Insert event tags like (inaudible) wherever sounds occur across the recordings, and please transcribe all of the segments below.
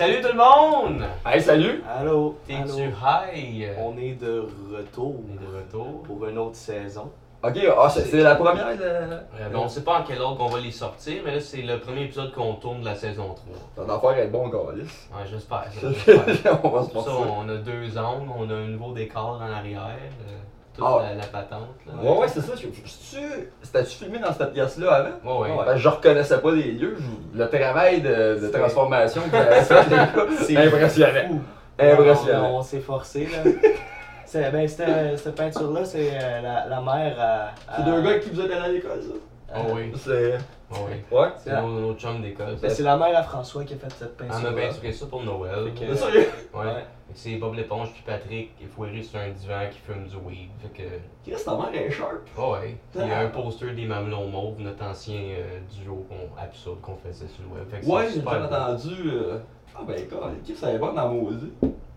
Salut tout le monde! Hey, salut! Allô? T'es-tu allô? high? On est de retour On est de retour. pour une autre saison. Ok, ah, c'est la première de. Euh, ben, on sait pas en quel ordre on va les sortir, mais là c'est le premier épisode qu'on tourne de la saison 3. Ça doit faire être bon, Calis. Ouais, (laughs) j'espère. on va se ça, on a deux angles, on a un nouveau décor en arrière, euh, toute Ah. la, la patente. Là. Ouais, ouais, c'est ça. C'était-tu filmé dans cette pièce-là avant? Ouais, ouais. Parce que je reconnaissais pas les lieux. je- Le travail de, de transformation que (laughs) j'avais fait, les gars, C'est impressionnant. fou. Impressionnant. On, on s'est forcé là. C'est- ben, cette peinture-là, c'est euh, la, la mère à. à- C'est deux gars qui vous êtes allés à l'école, ça? Ah oui, C'est. ah oui. Ouais? C'est nos, nos chums d'école. Ben, c'est la mère à François qui a fait cette On a peinturé ça pour Noël. Que- C'est sérieux? Ouais. Ouais. Que C'est Bob l'éponge puis Patrick est foiré sur un divan qui fume du weed. Fait que. Chris, ta mère est sharp. Ah ouais. Il y a un poster des Mamelons Mauves, notre ancien euh, duo qu'on- absurde qu'on faisait sur le web. Fait que Ouais, j'ai beau. entendu. euh, Ah, ben, quoi, Chris, ça est bonne dans maudit.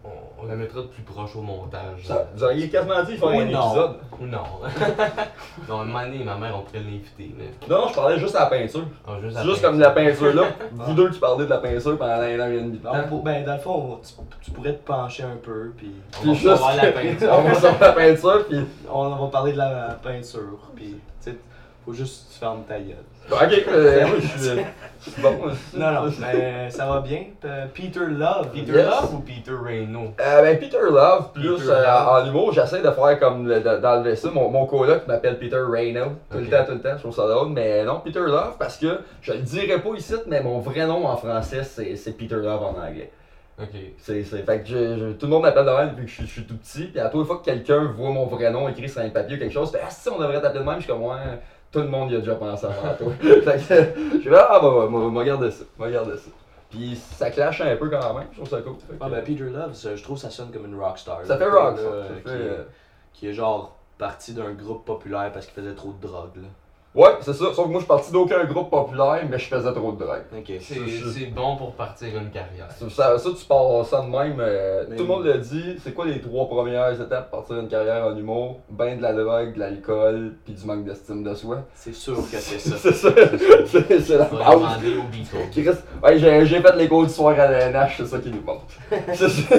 On, on la mettra de plus proche au montage. Ça- Vous auriez quasiment dit qu'il fallait un non. épisode. Ou non. (laughs) non, un moment donné, ma mère, on pourrait l'inviter. Mais... Non, je parlais juste à la peinture. Ah, juste la juste fin. comme de la peinture là. (laughs) Vous deux qui parlez de la peinture pendant un an et demi. ben, dans le fond, tu, tu pourrais te pencher un peu, puis On va voir la peinture. (laughs) on va sur la peinture, puis. on va parler de la peinture, puis tu sais, faut juste que tu fermes ta gueule. Ok, euh, (laughs) moi je suis. euh, je suis bon. Non, non, mais ça va bien. Peter Love. Peter Yes. Love ou Peter Reynaud? Euh, ben Peter Love, plus Peter euh, Love. en humour, j'essaie de faire comme le- de- d'enlever ça. Mon, mon coloc m'appelle Peter Reyno, tout le temps, tout le temps, je trouve ça drôle. Mais non, Peter Love, parce que je le dirais pas ici, mais mon vrai nom en français, c'est c'est Peter Love en anglais. Ok. C'est, c'est, fait que je- je- tout le monde m'appelle de même depuis que je, suis- je suis tout petit. Puis à toute fois que quelqu'un voit mon vrai nom écrit sur un papier ou quelque chose, fait Ah, si on devrait t'appeler de même, je suis comme, ouais, tout le monde y a déjà pensé avant toi. (laughs) fait que je suis là, ah, bah, bah, bah, bah, regarder ça, bah, regarder ça. Puis ça clash un peu quand même, je trouve ça cool. Fait que- Ah, ben Peter Love, ça, je trouve ça sonne comme une rockstar. ça là, fait là, rock, ça. euh, Ça qui, fait, euh, qui est genre parti d'un groupe populaire parce qu'il faisait trop de drogue. Là. Ouais, c'est ça. Sauf que moi, je suis parti d'aucun groupe populaire, mais je faisais trop de drogue. Ok. C'est bon pour partir une carrière. Ça, ça, ça, tu pars ça de même. euh, Mais tout le monde le dit. C'est quoi les trois premières étapes pour partir d'une carrière en humour? Ben de la drogue, de l'alcool, puis du manque d'estime de soi. C'est sûr que c'est ça. (laughs) C'est ça. C'est (laughs) c'est la base. demander aux Beatles. Qui reste- Ouais, j'ai j'ai fait les cours du soir à l'ANH, c'est ça qui nous manque. (laughs) C'est ça.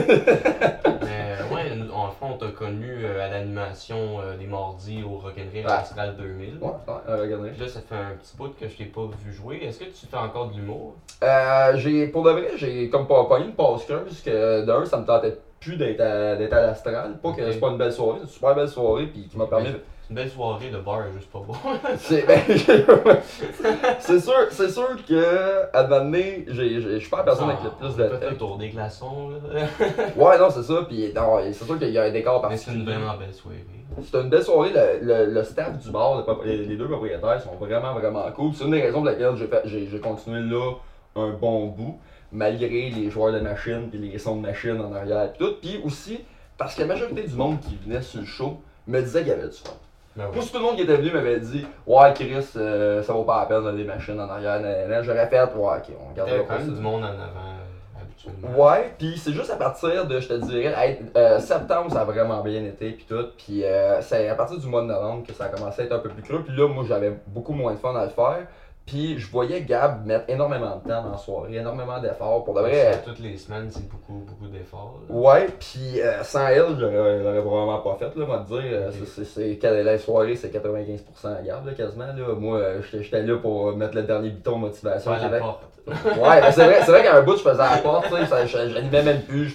En fond, on t'a connu euh, à l'animation euh, des Mardis au Rock'n'Rire Ouais. Astral 2000. Ouais, ouais, euh, regardez. Là, ça fait un petit bout que je t'ai pas vu jouer. Est-ce que tu fais encore de l'humour? Euh, j'ai, pour de vrai, j'ai comme pas une passe creuse que d'un, ça me tentait plus d'être à, d'être à l'astral. Pas que c'est pas une belle soirée, c'est une super belle soirée, puis qui m'a permis. C'est une belle soirée, le bar est juste pas bon. (laughs) C'est ben, (laughs) c'est sûr, c'est sûr que à j'ai- je suis pas la personne avec le plus de tour des glaçons, là. (laughs) Ouais, non, c'est ça, puis non, c'est sûr qu'il y a un décor Mais c'est une particulier. vraiment belle soirée. C'était une belle soirée, le, le, le staff du bar, le les, les deux propriétaires sont vraiment, vraiment cool. C'est une des raisons pour laquelle j'ai, continué là un bon bout, malgré les joueurs de machine puis les sons de machine en arrière et tout. Puis aussi, parce que la majorité du monde qui venait sur le show me disait qu'il y avait du fun. Ben si tout le monde qui était venu m'avait dit Ouais, Chris, euh, ça vaut pas la peine, des machines en arrière, j'aurais fait Ouais, ok, on avait pas quand même du monde en avant, euh, habituellement. Ouais, puis c'est juste à partir de, je te dirais, hey, euh, septembre, ça a vraiment bien été, puis tout. Puis euh, c'est à partir du mois de novembre que ça a commencé à être un peu plus creux. Puis là, moi, j'avais beaucoup moins de fun à le faire. Puis je voyais Gab mettre énormément de temps dans la soirée, énormément d'efforts. Pour de vrai, Ça, Toutes les semaines, c'est beaucoup, beaucoup d'efforts. là. Ouais, puis euh, sans elle, j'aurais j'aurais probablement pas fait, là, moi, te dire. Ok. c'est- c'est- c'est- la soirée, c'est 95% à garde, là, quasiment. Là. Moi, euh, j'étais j'étais là pour mettre le dernier bouton motivation. La porte. Ouais, ben c'est vrai, c'est vrai qu'à un bout, je faisais la porte, j'animais même plus,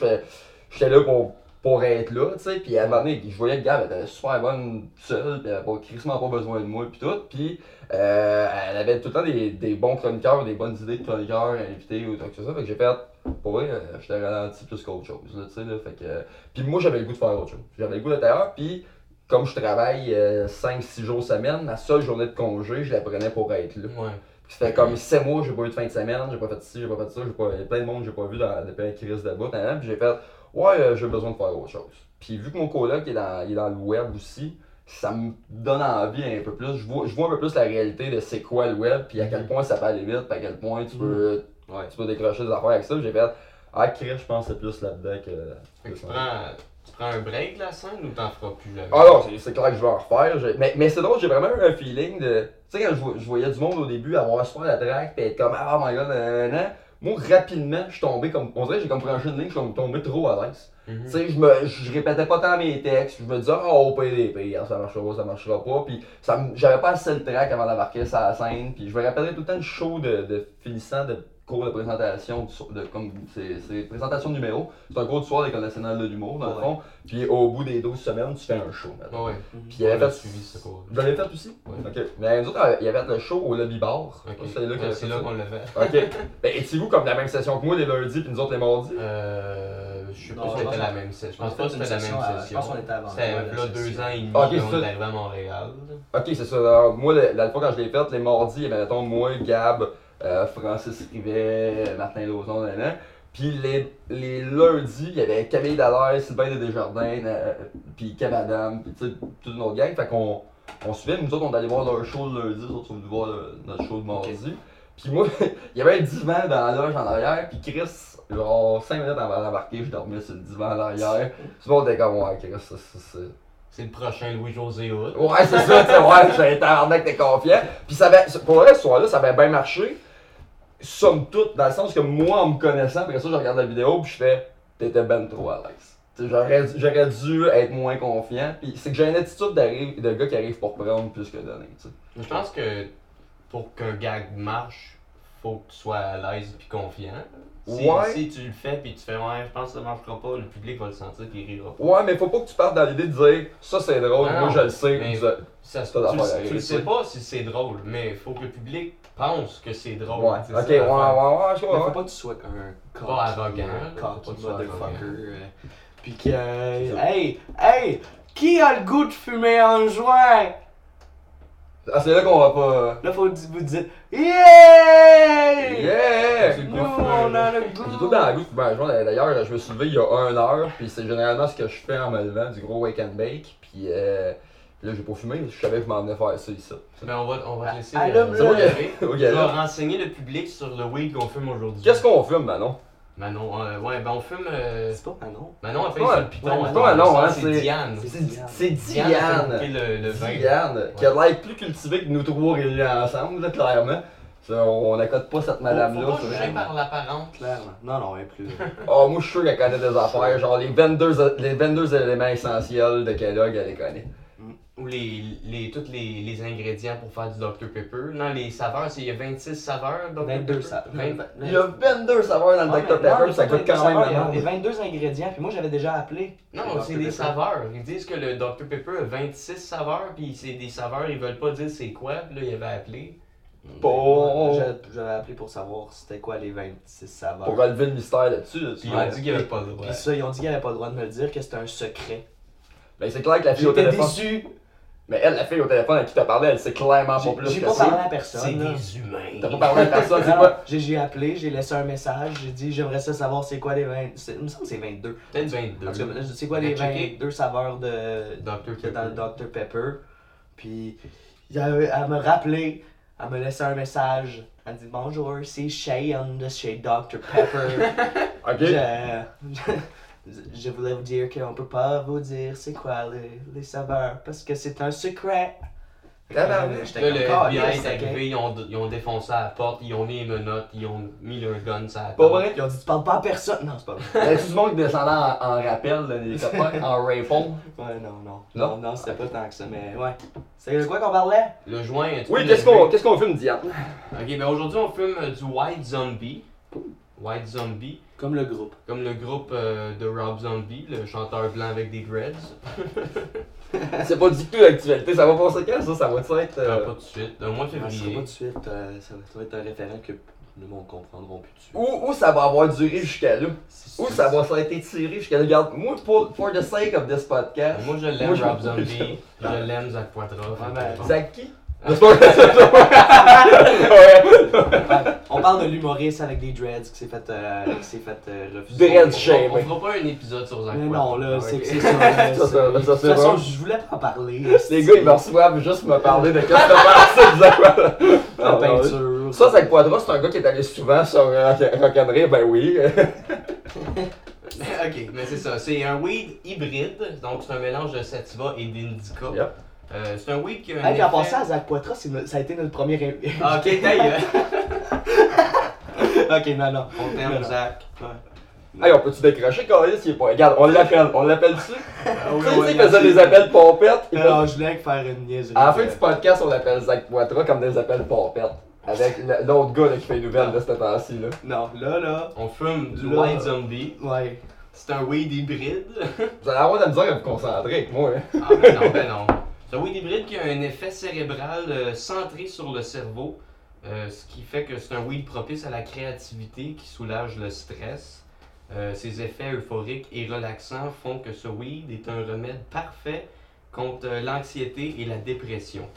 j'étais là pour, pour être là, tu sais, puis à un moment donné, je voyais que Gab était super bonne seule, puis elle avait pas, crissement pas besoin de moi, puis tout, puis euh, elle avait tout le temps des, des bons chroniqueurs, des bonnes idées de chroniqueurs invités ou trucs comme ça, fait que j'ai fait, pour vrai, euh, j'étais ralenti plus qu'autre chose, là, tu sais, là, fait que, puis moi, j'avais le goût de faire autre chose, j'avais le goût d'être ailleurs, puis comme je travaille 5-6 jours semaine, la seule journée de congé, je la prenais pour être là. Ouais. Fait comme 7 mois, j'ai pas eu de fin de semaine, j'ai pas fait ci, j'ai pas fait ça, j'ai pas. Il y a plein de monde que j'ai pas vu dans depuis un crise de bout, puis j'ai fait Ouais, euh, j'ai besoin de faire autre chose. Puis vu que mon coloc est dans, il est dans le web aussi, ça me donne envie un peu plus. Je vois, je vois un peu plus la réalité de c'est quoi le web, puis à quel point ça peut aller vite, puis à quel point tu peux, Ouais. tu peux décrocher des affaires avec ça. J'ai fait Ah, Chris, je pense que c'est plus là-dedans que. Tu prends, tu prends un break de la scène ou t'en feras plus jamais? Ah non, c'est- clair que je vais en refaire. Mais, mais c'est drôle, j'ai vraiment eu un feeling de. Tu sais, quand je, vo- je voyais du monde au début avoir super la track, pis être comme Ah, oh my god, nan, nan, nan. Moi, rapidement, je suis tombé comme. On dirait que j'ai comme franchi une ligne, je suis tombé trop à l'aise. Mhm. Tu sais, je me je répétais pas tant mes textes, je me disais, oh, au PDP, ça marchera pas, ça marchera pas. Puis j'avais pas assez le track avant d'embarquer sur la scène. Puis je me rappelais tout le temps le show de, de finissant de cours de présentation, de, comme c'est présentation de numéro. C'est un cours du soir d'École nationale de l'humour, dans le fond. Puis au bout des 12 semaines, tu fais un show. ouais. Puis il avait fait. suivi ce cours. Vous l'avez fait aussi? Ouais. Ok. Mais nous autres, il y avait le show au lobby bar. Ok. C'est là, qu'on l'a fait. Ok. Ben, étiez-vous comme la même session que moi les lundis puis nous autres les mardis? Euh, je sais pas si je c'était pense la même session. Je pense pas que c'était la même je session. pense qu'on était avant. C'était là deux ans et demi Ok, qu'on c'est est arrivé à Montréal. Ok, c'est ça. Moi, la, la fois quand je l'ai faite, les mardis, il y avait, mettons, moi, Gab, euh, Francis Rivet, Martin Lauzon, nan, nan. Puis les, les lundis, il y avait Camille Dallaire, Sylvain de Desjardins, euh, puis Kev Adam, puis toute une autre gang. Fait qu'on on suivait, nous autres, on allait voir leur show le lundi, les autres sont venus voir le- notre show de mardi. Puis moi, (laughs) il y avait un divan dans la loge en arrière, puis Chris, genre 5 minutes avant d'embarquer, je dormais sur le divan en arrière. Tout le monde était comme, ouais, Chris, ça, ça, ça. C'est le prochain Louis-José Hood. Ouais, c'est ça, tu sais, ouais, j'avais tabarnak, t'es confiant. Puis ça avait, pour le reste, ce soir-là, ça avait bien marché. Somme toute, dans le sens que moi, en me connaissant, après ça, je regarde la vidéo, puis je fais, t'étais ben trop à l'aise. J'aurais, j'aurais dû être moins confiant. Puis c'est que j'ai une attitude de gars qui arrive pour prendre plus que donner. Je pense que pour qu'un gag marche, faut que tu sois à l'aise puis confiant. Si, Ouais. si tu le fais puis tu fais ouais, je pense que ça marchera pas, le public va le sentir puis il rira pas. Ouais, mais faut pas que tu partes dans l'idée de dire, ça c'est drôle, Non, moi je le sais. mais- Ça, pas tu, le- tu le sais tu sais. pas si c'est drôle, mais faut que le public pense que c'est drôle. Ouais, c'est ok, ça, ouais, ouais, ouais, je vois. faut pas que tu sois un cocky, Pas arrogant, pas cocky motherfucker. euh, Puis que. euh, hey! Hey! Qui a le goût de fumer un joint? Ah, c'est là qu'on va pas. Là, faut vous dire. Yeah! Yeah! C'est Nous, goût on a le J'ai tout goût! temps le goût un joint. D'ailleurs, je me suis levé il y a une heure, puis c'est généralement ce que je fais en me levant, du gros wake and bake. Puis euh, là, j'ai pas fumé, je savais que je m'en venais faire ça ici. Ben, on va, on va te laisser. Ah, euh, là, là. là. renseigner le public sur le weed qu'on fume aujourd'hui. Qu'est-ce qu'on fume, Manon? Manon, euh, ouais, ben on fume. euh, C'est pas Manon. Manon a fait Ouais, le piton. ouais, à non, temps, non, ça, hein, c'est c'est- Diane. C'est C'est c'est Diane. Diane! le, le vin. Diane, qui a l'air plus cultivée que nous trois réunis ensemble, là, clairement. Ça, on n'accote pas cette Faut, madame-là. faut pas juger par l'apparente. Clairement. Non, non, elle est plus. Oh, moi, je suis sûr qu'elle connaît des affaires. Genre, les 22, les 22 éléments essentiels de Kellogg, elle les connaît. Ou les, les, tous les, les ingrédients pour faire du Dr Pepper. Non, les saveurs, c'est- il y a 26 saveurs Dr 22 Pepper? ça. Vingt- Il y a 22 saveurs dans le Ouais, Dr non, Pepper, ça coûte quand même saveurs, Il y a merde. 22 ingrédients, puis moi j'avais déjà appelé. Non, le c'est Dr des Pepper. saveurs. Ils disent que le Dr Pepper a 26 saveurs, puis c'est des saveurs, ils veulent pas dire c'est quoi. Puis là, il avait appelé. Bon. J'avais- appelé pour savoir c'était quoi les 26 saveurs. Pour relever le mystère là-dessus. là, Puis ils ont dit qu'il avait pas le droit. Puis ça, ils ont dit qu'il avait pas le droit de me le dire, que c'était un secret. Ben, c'est clair que la fille au J'étais téléphone. déçu. Mais elle, la fille au téléphone à qui t'as parlé, elle sait clairement pas plus j'ai que pas ça. parlé à C'est personne. là. des humains. T'as pas parlé à personne, c'est quoi? J'ai appelé, j'ai laissé un message, j'ai dit j'aimerais ça savoir c'est quoi les 20. c'est- Il me semble que c'est 22. Peut-être En tout 22. cas, c'est quoi les Mais checker. 22 saveurs de, Dr a dans le Pepper? Dr Pepper. Puis elle me rappelé, elle me laissait un message. Elle me dit bonjour, c'est Cheyenne de chez Dr Pepper. (laughs) Ok. je, je voulais vous dire qu'on peut pas vous dire c'est quoi les, les saveurs parce que c'est un secret. Tabarnak. J'étais Là, le FBI est arrivé, ils ont, ils ont défoncé à la porte, ils ont mis les menottes, ils ont mis leur gun sur la Pas vrai? Ils ont dit tu parles pas à personne. Non, c'est pas vrai. Y'a (laughs) tout le monde qui descendait en, en rappel, là, les copains, (laughs) en rifle. Ouais, non, non. Non? Non, non, c'était pas tant que ça, mais ouais. C'est de quoi qu'on parlait? Le joint. Oui, qu'est-ce qu'on qu'est-ce qu'on fume, Diane? Ok, ben aujourd'hui on fume du White Zombie. White Zombie, Comme le groupe. comme le groupe euh, de Rob Zombie, le chanteur blanc avec des dreads. (laughs) C'est pas du tout l'actualité, ça va passer quand ça? Ça va être. Euh, euh, pas tout de suite, au mois de Ça sera février. pas tout de suite, euh, ça, va, ça va être un référent que le monde comprendront plus dessus. Où, où ça va avoir duré jusqu'à là? Où ça va ça a été tiré jusqu'à là? Regarde, moi, pour, for the sake of this podcast. Moi je l'aime Rob Zombie, je l'aime Zach Poitras. ben. Zach qui? On parle de l'humoriste avec des dreads qui s'est fait, euh, qui s'est fait euh, refuser. Dreads On- shame. On fera pas un épisode sur Zach Mais non, là, Ah, c'est ok. c'est ça. là, (laughs) Ça, c'est- ça- De toute c'est façon, bon. je voulais pas en parler. Les gars, ils me reçoivent juste me parler de qu'est-ce que La (laughs) Zach peinture. Ça, Zach Poitras, c'est un gars qui est allé souvent sur euh, Rock- Rock'n'Rire, ben oui. (laughs) ok, mais c'est ça. C'est un weed hybride, donc c'est un mélange de sativa et d'indica. Yep. Euh, c'est un weed qui a un Hey, puis en effet- passant à Zach Poitras, c'est no- ça a été notre premier. (laughs) Ah, ok, taille. (laughs) ok, non, non. On t'aime, Zach. Hey, on peut-tu décrocher, Carlis, il est pas. Regarde, on l'appelle, on l'appelle-tu? Ah oui, Tu sais, ouais, il faisait des appels pompettes. il Non, je voulais faire une niaiserie. À la fin euh, du podcast, on appelle Zach Poitras comme des appels pompettes. Avec l'autre gars là, qui fait les nouvelles de cette temps-ci. Là. Non, là, là. On fume du Là. White Zombie. Ouais. C'est un weed hybride. Vous allez avoir de la misère à vous concentrer avec moi. Hein. Ah ben non, ben non. C'est un weed hybride qui a un effet cérébral euh, centré sur le cerveau, euh, ce qui fait que c'est un weed propice à la créativité qui soulage le stress. Euh, ses effets euphoriques et relaxants font que ce weed est un remède parfait contre euh, l'anxiété et la dépression.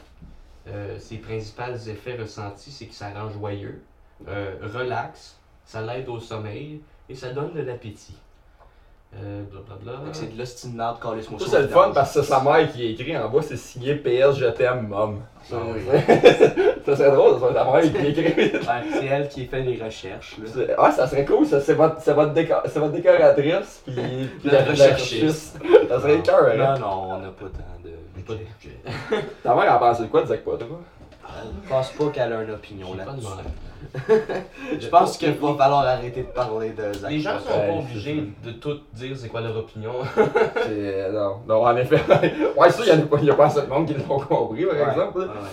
Euh, ses principaux effets ressentis, c'est que ça rend joyeux, euh, relax, ça l'aide au sommeil et ça donne de l'appétit. Euh, blablabla. Que C'est de l'ostinade, calisse-moi Ça, c'est le fun parce que c'est sa mère qui est écrit en bas, c'est signé PS Je t'aime, mom. Ah oui. (laughs) ça serait drôle, ça serait ta mère qui écrit. Ouais, c'est elle qui fait les recherches, là. Ah, ça serait cool, ça. C'est votre, c'est votre, décor- c'est votre décoratrice, puis, (laughs) puis La la, recherchiste. Ça serait cœur, hein. Non, non, on n'a pas tant de. Pas de. Ta mère, elle pensé de quoi de Zach Poitras? Je pense pas qu'elle a une opinion là-dessus. (laughs) Je pense qu'il va falloir arrêter de parler de Zach. Les gens sont pas obligés de tout dire c'est quoi leur opinion. C'est. (laughs) euh, Non, non, en effet. (laughs) ouais, ça, il y en a pas, il y a pas assez de monde qui l'ont compris, par exemple. ouais, là. ouais.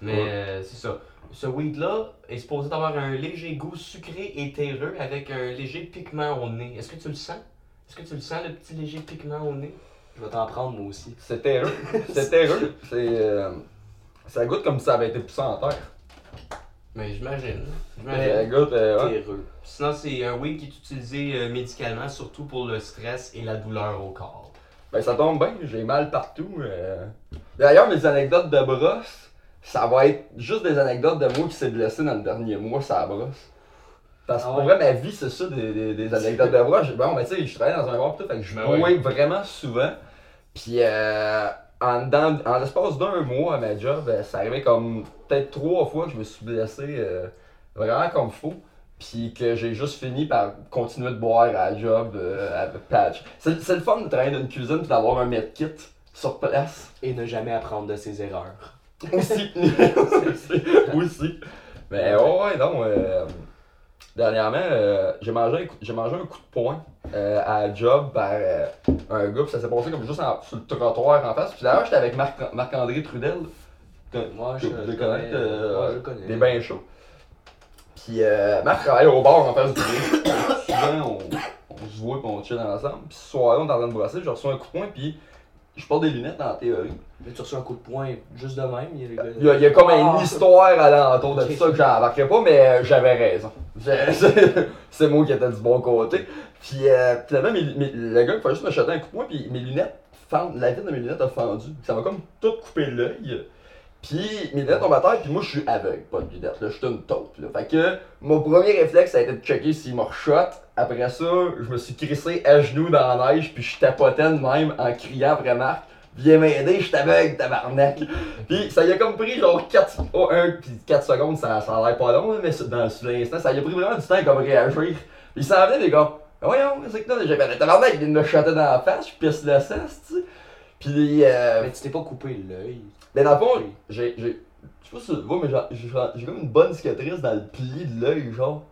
Mais euh, c'est ça. Ce weed-là est supposé avoir un léger goût sucré et terreux avec un léger piquement au nez. Est-ce que tu le sens? Est-ce que tu le sens, le petit léger piquement au nez? Je vais t'en prendre moi aussi. C'est terreux. C'est terreux. C'est. euh, Ça goûte comme si ça avait été poussé en terre. Mais j'imagine. Ça J'imagine. goûte. euh, ouais. Terreux. Sinon, c'est un weed qui est utilisé euh, médicalement, surtout pour le stress et la douleur au corps. Ben, ça tombe bien, j'ai mal partout. euh. D'ailleurs, mes anecdotes de brosse, ça va être juste des anecdotes de moi qui s'est blessé dans le dernier mois, ça brosse. Parce que Ah pour ouais? vrai, ma vie, c'est ça, des, des, des anecdotes de brosse. Bon, ben, tu sais, je travaille dans un bar, pis tout, fait que je Ben bois ouais. vraiment souvent. Puis, euh, en, dans- en l'espace d'un mois à ma job, euh, ça arrivait comme peut-être trois fois que je me suis blessé euh, vraiment comme faux. Puis que j'ai juste fini par continuer de boire à la job euh, avec patch. C'est c'est le fun de travailler dans une cuisine et d'avoir un medkit sur place. Et ne jamais apprendre de ses erreurs. Aussi. (laughs) (laughs) aussi. aussi. Mais ouais, ouais, non. euh, dernièrement, euh, j'ai mangé, un coup- j'ai mangé un coup de poing euh, à job par euh, un gars. Puis ça s'est passé comme juste en- sur le trottoir en face. Puis d'ailleurs, j'étais avec Marc- Marc-André Trudel. Que- Moi, que je, vous je connais. Ouais, je le connais. Des bains chauds. Puis euh, Marc travaille au bar en face du. Souvent, on, on se voit et on chill ensemble. Puis ce soir-là, on est en train de brasser. Je reçois un coup de poing. Puis je porte des lunettes en théorie. Mais tu reçois un coup de poing juste de même. Il y a, Il y a, il y a comme une Ah. histoire alentour de Ok. ça que j'embarquerai pas, mais euh, j'avais raison. (laughs) C'est moi qui étais du bon côté. Puis euh, finalement, mes- mes- le gars il fait juste me jeter un coup de poing, puis mes lunettes, fendent- la vitre de mes lunettes a fendu. Ça m'a comme tout coupé l'œil. Puis mes lunettes tombent à terre, puis moi je suis aveugle, pas de lunettes, là, je suis une taupe. Là. Fait que mon premier réflexe ça a été de checker s'il m'a shot. Après ça, je me suis crissé à genoux dans la neige, puis je tapotais de même en criant après Marc. Viens m'aider, je suis aveugle, tabarnak. Puis ça y a comme pris genre 4, oh, 1 puis 4 secondes, ça, ça a l'air pas long, mais dans, l'instant, ça y a pris vraiment du temps comme réagir. Puis s'en venait, les gars. Voyons, c'est que là, j'ai fait tabarnak, il me shotter dans la face, je pisse le sens, tu sais. Puis, euh, Mais tu t'es pas coupé l'œil. Mais dans le fond, j'ai, j'ai, je sais pas si tu vois, mais j'ai, comme une bonne cicatrice dans le pli de l'œil, genre.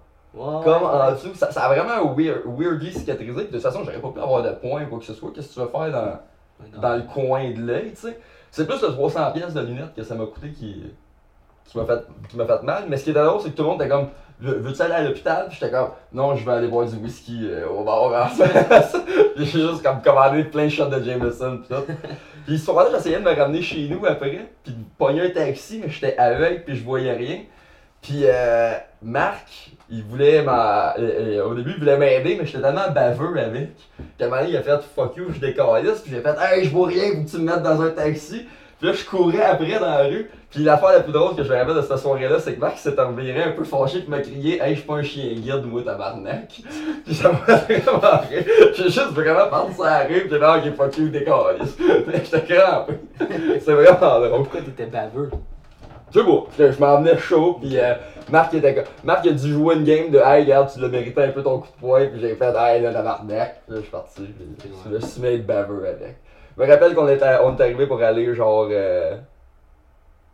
Comme en dessous, ça, ça a vraiment weird, weirdly cicatrisé. De toute façon, j'aurais pas pu avoir de points ou quoi que ce soit. Qu'est-ce que tu veux faire dans, dans le coin de l'œil, tu sais? C'est plus le 300 pièces de lunettes que ça m'a coûté qui, qui m'a fait, qui m'a fait mal. Mais ce qui était drôle, c'est que tout le monde était comme, Veux- veux-tu aller à l'hôpital? Puis j'étais comme, non, je vais aller boire du whisky euh, au bar (laughs) j'ai juste comme commandé plein de shots de Jameson pis tout. Puis ce soir-là, j'essayais de me ramener chez nous après, puis de pogner un taxi, mais j'étais aveugle puis je voyais rien. Puis euh, Marc, il voulait m'a- euh, euh, au début, il voulait m'aider, mais j'étais tellement baveux avec. Qu'à un moment il a fait fuck you, je décalisse, puis j'ai fait hey, je vois rien, faut que tu me mettes dans un taxi. Puis là, je courais après dans la rue. Puis l'affaire la plus drôle que je me rappelle de cette soirée-là, c'est que Marc s'est reviré un peu fâché, puis m'a crié Hey, je suis pas un chien guide, moi, tabarnak. Puis ça m'a (laughs) vraiment rire. J'ai juste vraiment pensé à la rue, puis j'ai Ah, ok, fuck you, décalisse. J'étais crampé. (laughs) C'est vraiment drôle. Pourquoi t'étais baveux? C'est beau. Je, m'en venais chaud, puis euh, Marc, était Marc a dû jouer une game de Hey, regarde, tu l'as mérité un peu ton coup de poing, puis j'ai fait Hey, là, tabarnak. Là, je suis parti, puis je me suis mis baveux avec. Je me rappelle qu'on était, on est arrivé pour aller, genre. euh,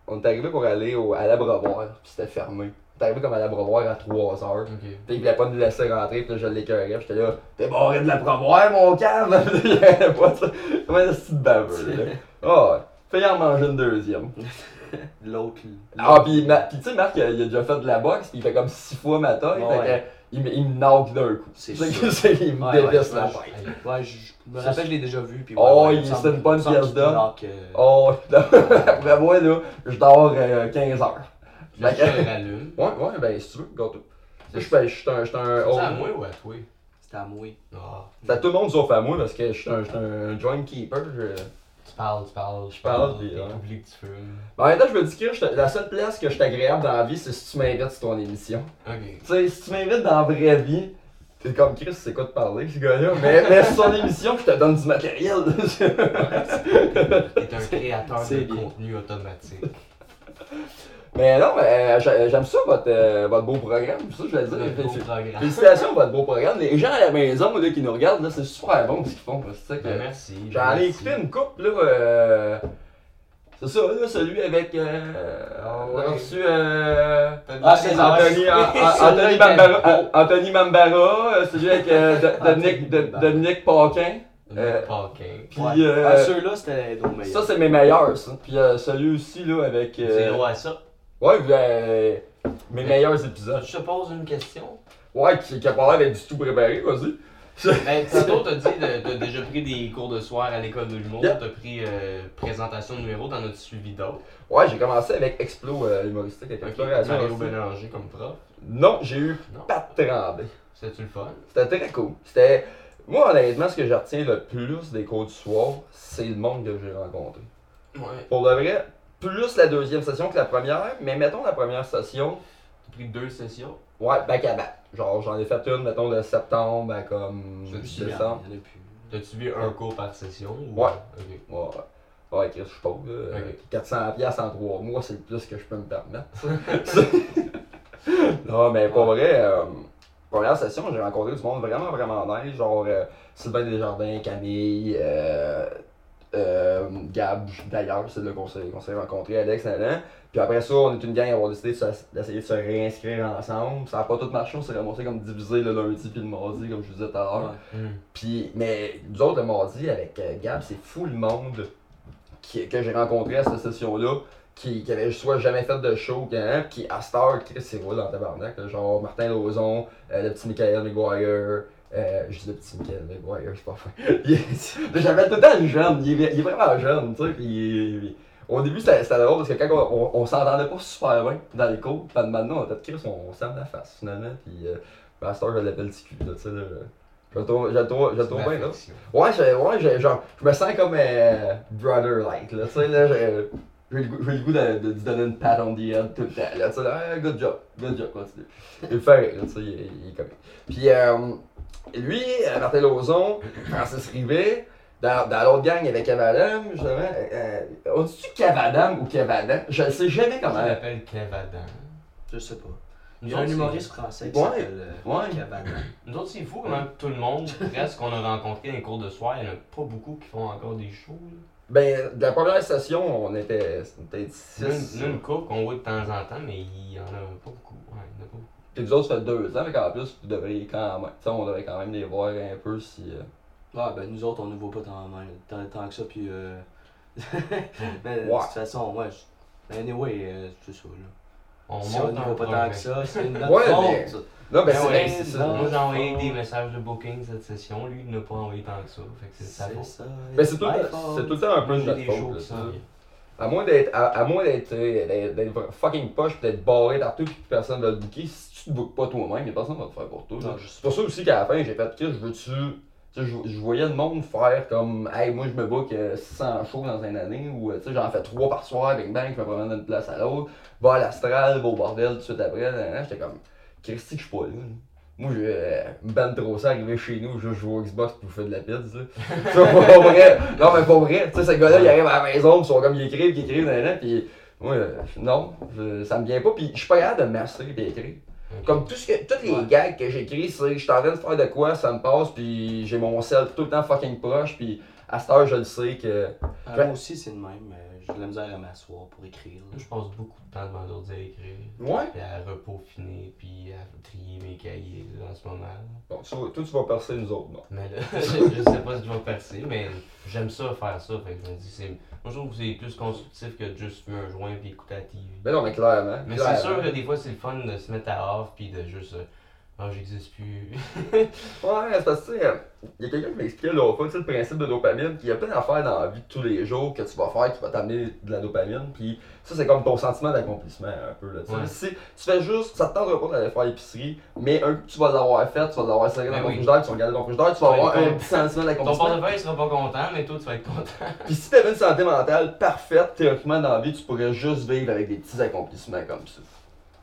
on est arrivé pour aller au, à l'abreuvoir, puis c'était fermé. T'es arrivé comme à la brevoire à 3h. Ok. Puis il voulait pas nous laisser rentrer, puis là, je l'écœurais, puis j'étais là, t'es barré de la brevoire, mon cave! (laughs) Il pas ça. Comme un petit baveux, là. (laughs) Ah ouais. Fais en manger une deuxième. L'autre. Ah, pis, Ma- pis tu sais, Marc, il a déjà fait de la boxe, pis il fait comme 6 fois ma taille, Ouais. fait que, il, me- il me knock d'un coup. C'est sûr. c'est- il me Ouais, ouais, dévisse ouais, la ouais. tête. Ouais, je, je me rappelle, je l'ai déjà vu. Puis Oh, ouais, ouais, il- me semble- c'est une bonne me semble pièce qu'il d'homme. knock, euh, Oh, (laughs) après moi, là, je dors euh, 15 heures. Je te rallume. Ouais, ouais, ben, si tu veux, gâteau. Je suis je suis un. Je suis un. C'est à moi ou à toi? C'était à moi. Ah. C'est à tout le monde sauf à moi parce que je suis un, je suis un joint keeper. je- parles, tu parles, Je parle, puis, t'oublies que tu fumes. Ben, temps, je me dis que la seule place que je suis agréable dans la vie, c'est si tu m'invites sur ton émission. Ok. Tu sais, si tu m'invites dans la vraie vie, t'es comme Chris, c'est quoi de parler, ce gars-là? Mais, mais sur son émission, je te donne du matériel. (laughs) T'es un créateur de bien. contenu automatique. (laughs) mais non, mais euh, j'a- j'aime ça, votre, euh, votre beau programme. Ça, je un dire. beau Fé- programme. Félicitations pour votre beau programme. Les gens à la maison là, qui nous regardent, là, c'est super bon ce qu'ils font. que, Ben, merci. J'en ai écouté une couple, là. euh, C'est ça, là, celui avec. Euh, Ah on a reçu. Euh, Ah, c'est ça. (laughs) Anthony, Anthony Mambara, Anthony euh, celui avec euh, (laughs) Dominique, de- Dominique Paquin. Euh, Paquin. Puis Ouais. euh, Ah, ceux-là, c'était nos meilleurs. ça, c'est mes meilleurs, ça. Puis euh, celui aussi, là, avec. euh, Zéro à ça. Ouais, euh, mes meilleurs épisodes. Je te pose une question. Ouais, qui, qui a pas l'air d'être du tout préparé, vas-y. Ben, tantôt, t'as dit t'as déjà pris des cours de soir à l'école de l'humour. Yep. T'as pris euh, présentation de numéro, t'en as-tu suivi d'autres? Ouais, j'ai commencé avec Explo euh, humoristique, avec Ok. Exploration. Mario. Bélanger comme prof. Non, j'ai eu Non. Pat Tremblay. C'était-tu le fun? C'était très cool. C'était. Moi, honnêtement, ce que je retiens le plus des cours du soir, c'est le monde que j'ai rencontré. Ouais. Pour le vrai, plus la deuxième session que la première, mais mettons la première session, T'as pris deux sessions. ouais, back à back. Genre, j'en ai fait une, mettons, de septembre à comme décembre. T'as-tu vu un cours par session? Ou... Ouais. Ok. Ouais, ouais, Chris, je suis pauvre. là. Ok. 400$ piastres en 3 mois, c'est le plus que je peux me permettre. (laughs) non, mais pour vrai, euh, première session, j'ai rencontré du monde vraiment, vraiment nice. Genre euh, Sylvain Desjardins, Camille, euh, euh, Gab, d'ailleurs, c'est là qu'on s'est qu'on s'est rencontrés, Alex, nan, Puis après ça, on est une gang à avoir décidé de se- d'essayer de se réinscrire ensemble. Ça n'a pas tout marché, on s'est ramassé comme divisé le lundi puis le mardi, comme je vous disais tout à l'heure. Hmm. Puis, mais nous autres, le mardi, avec euh, Gab, c'est fou le monde qui, que j'ai rencontré à cette session-là, qui, qui avait soit jamais fait de show, qui, hein, qui à Star, Chris, c'est vrai dans tabarnak, là, genre Martin Lozon, euh, le petit Michael McGuire, euh, je dis le petit Michael McGuire, c'est pas fin. (laughs) J'avais tout le temps le jeune, il est, il est vraiment jeune, tu sais, puis au début c'était drôle parce que quand on, on, on s'entendait pas super bien dans les cours, puis maintenant on a peut-être Chris, on, on s'aime la face finalement, puis euh, ben, à Star, je l'appelle là, tu sais, là. Je trouve, je je bien, là. Ouais, je, ouais je, genre, je me sens comme euh, brother-like, là, tu sais, là, j'ai j'ai le goût, j'ai le goût de, de lui donner une pat on the head tout le temps, là, tu sais, là, good job, good job, continue. Il le fait rire, là, tu sais, il, il est comique. Puis, euh, lui, euh, Martin Lauzon, Francis Rivet, dans, dans l'autre gang, il y avait Cavadam, justement, euh, on dit-tu Cavadam ou Cavadam? Je ne sais jamais Je comment. l'appelle Kev Adam. Je sais pas. Il Nous y a un humoriste français qui Ouais. s'appelle euh, Ouais. Nous autres, c'est fou comment tout le monde, presque, qu'on a rencontré dans les cours de soir, il n'y en a pas beaucoup qui font encore des shows. là. Ben, de la première session, on était, Nous, 6. nous, une couple qu'on voit de temps en temps, mais il n'y en a pas beaucoup. Ouais, il y en a pas beaucoup. Puis vous autres, ça fait deux ans, mais en plus, vous devriez quand même. Tu sais, on devrait quand même les voir un peu si. euh, Ouais, ben nous autres, on ne voit pas tant, tant, tant que ça, puis euh... Mais (laughs) de Ouais. toute façon, ouais, je... Mais anyway, euh, c'est ça, là. On si on monte ne un voit pas tant que ça, c'est une (laughs) notre Ouais, faute. mais- Non, ben, Ben c'est ouais, ben, c'est ça. Moi, j'ai envoyé des messages de booking cette session. Lui, il n'a pas envoyé tant que ça. Fait que c'est sa faute. ça. Ben, c'est tout, le- fault. c'est tout le temps un peu de j'ai notre des faute. shows là, qui ça. s'en viennent. À moins d'être à, à moins d'être euh, fucking poche pis d'être barré partout que personne va te booker, si tu te bookes pas toi-même, personne va te faire pour toi. C'est pour ça aussi qu'à la fin, j'ai fait que je veux-tu. Je, je voyais le monde faire comme Hey, moi je me book euh, 600 shows dans une année ou euh, tu sais, j'en fais 3 par soir, bing bang, je me promène d'une place à l'autre, va à l'astral, va au bordel tout de suite après. J'étais comme Christy que je suis pas là. Moi, je euh, me banne trop ça, arriver chez nous, je joue au Xbox pour faire de la pizza. (laughs) Ça, pas vrai. Non, mais pas vrai. Tu sais, ce gars-là, il arrive à la maison, ils sont comme, ils écrivent, ils écrivent, nan, nan, pis moi, euh, non, je- ça me vient pas, pis je suis pas capable de me masser pis écrire. Comme tout ce que, toutes les Ouais. gags que j'écris, c'est que je suis en train de faire de quoi, ça me passe, puis j'ai mon sel tout le temps fucking proche, puis à cette heure, je le sais que. Ah, moi aussi, c'est le même. J'ai de la misère à m'asseoir pour écrire. là. Je passe beaucoup de temps devant l'ordi à écrire. Ouais. Puis à repaufiner, puis à trier mes cahiers là, en ce moment. là. Bon, tu vas- toi, tu vas percer, nous autres, non? Mais là, (laughs) je, je sais pas si je vais percer, mais j'aime ça faire ça. Fait que je me dis, c'est. Moi, je trouve que c'est plus constructif que de juste fumer un joint puis écouter la TV. Mais non, mais clairement. Mais clairement. c'est sûr que des fois, c'est le fun de se mettre à off puis de juste. euh, Ah, j'existe plus. (laughs) Ouais, c'est parce que, il y a quelqu'un qui m'expliquait l'autre fois, tu sais, le principe de dopamine, qu'il y a plein d'affaires dans la vie de tous les jours que tu vas faire qui va t'amener de la dopamine, puis ça, c'est comme ton sentiment d'accomplissement, un peu, là. Ouais. Si tu fais juste, ça te tentera pas d'aller faire l'épicerie, mais un coup, tu vas l'avoir fait, tu vas l'avoir serré dans Ben ton oui. frigidaire, tu vas regarder ton frigidaire, tu vas avoir ton- un petit sentiment Ton d'accomplissement. portefeuille sera pas content, mais toi, tu vas être content. Puis si t'avais une santé mentale parfaite, théoriquement, dans la vie, tu pourrais juste vivre avec des petits accomplissements comme ça.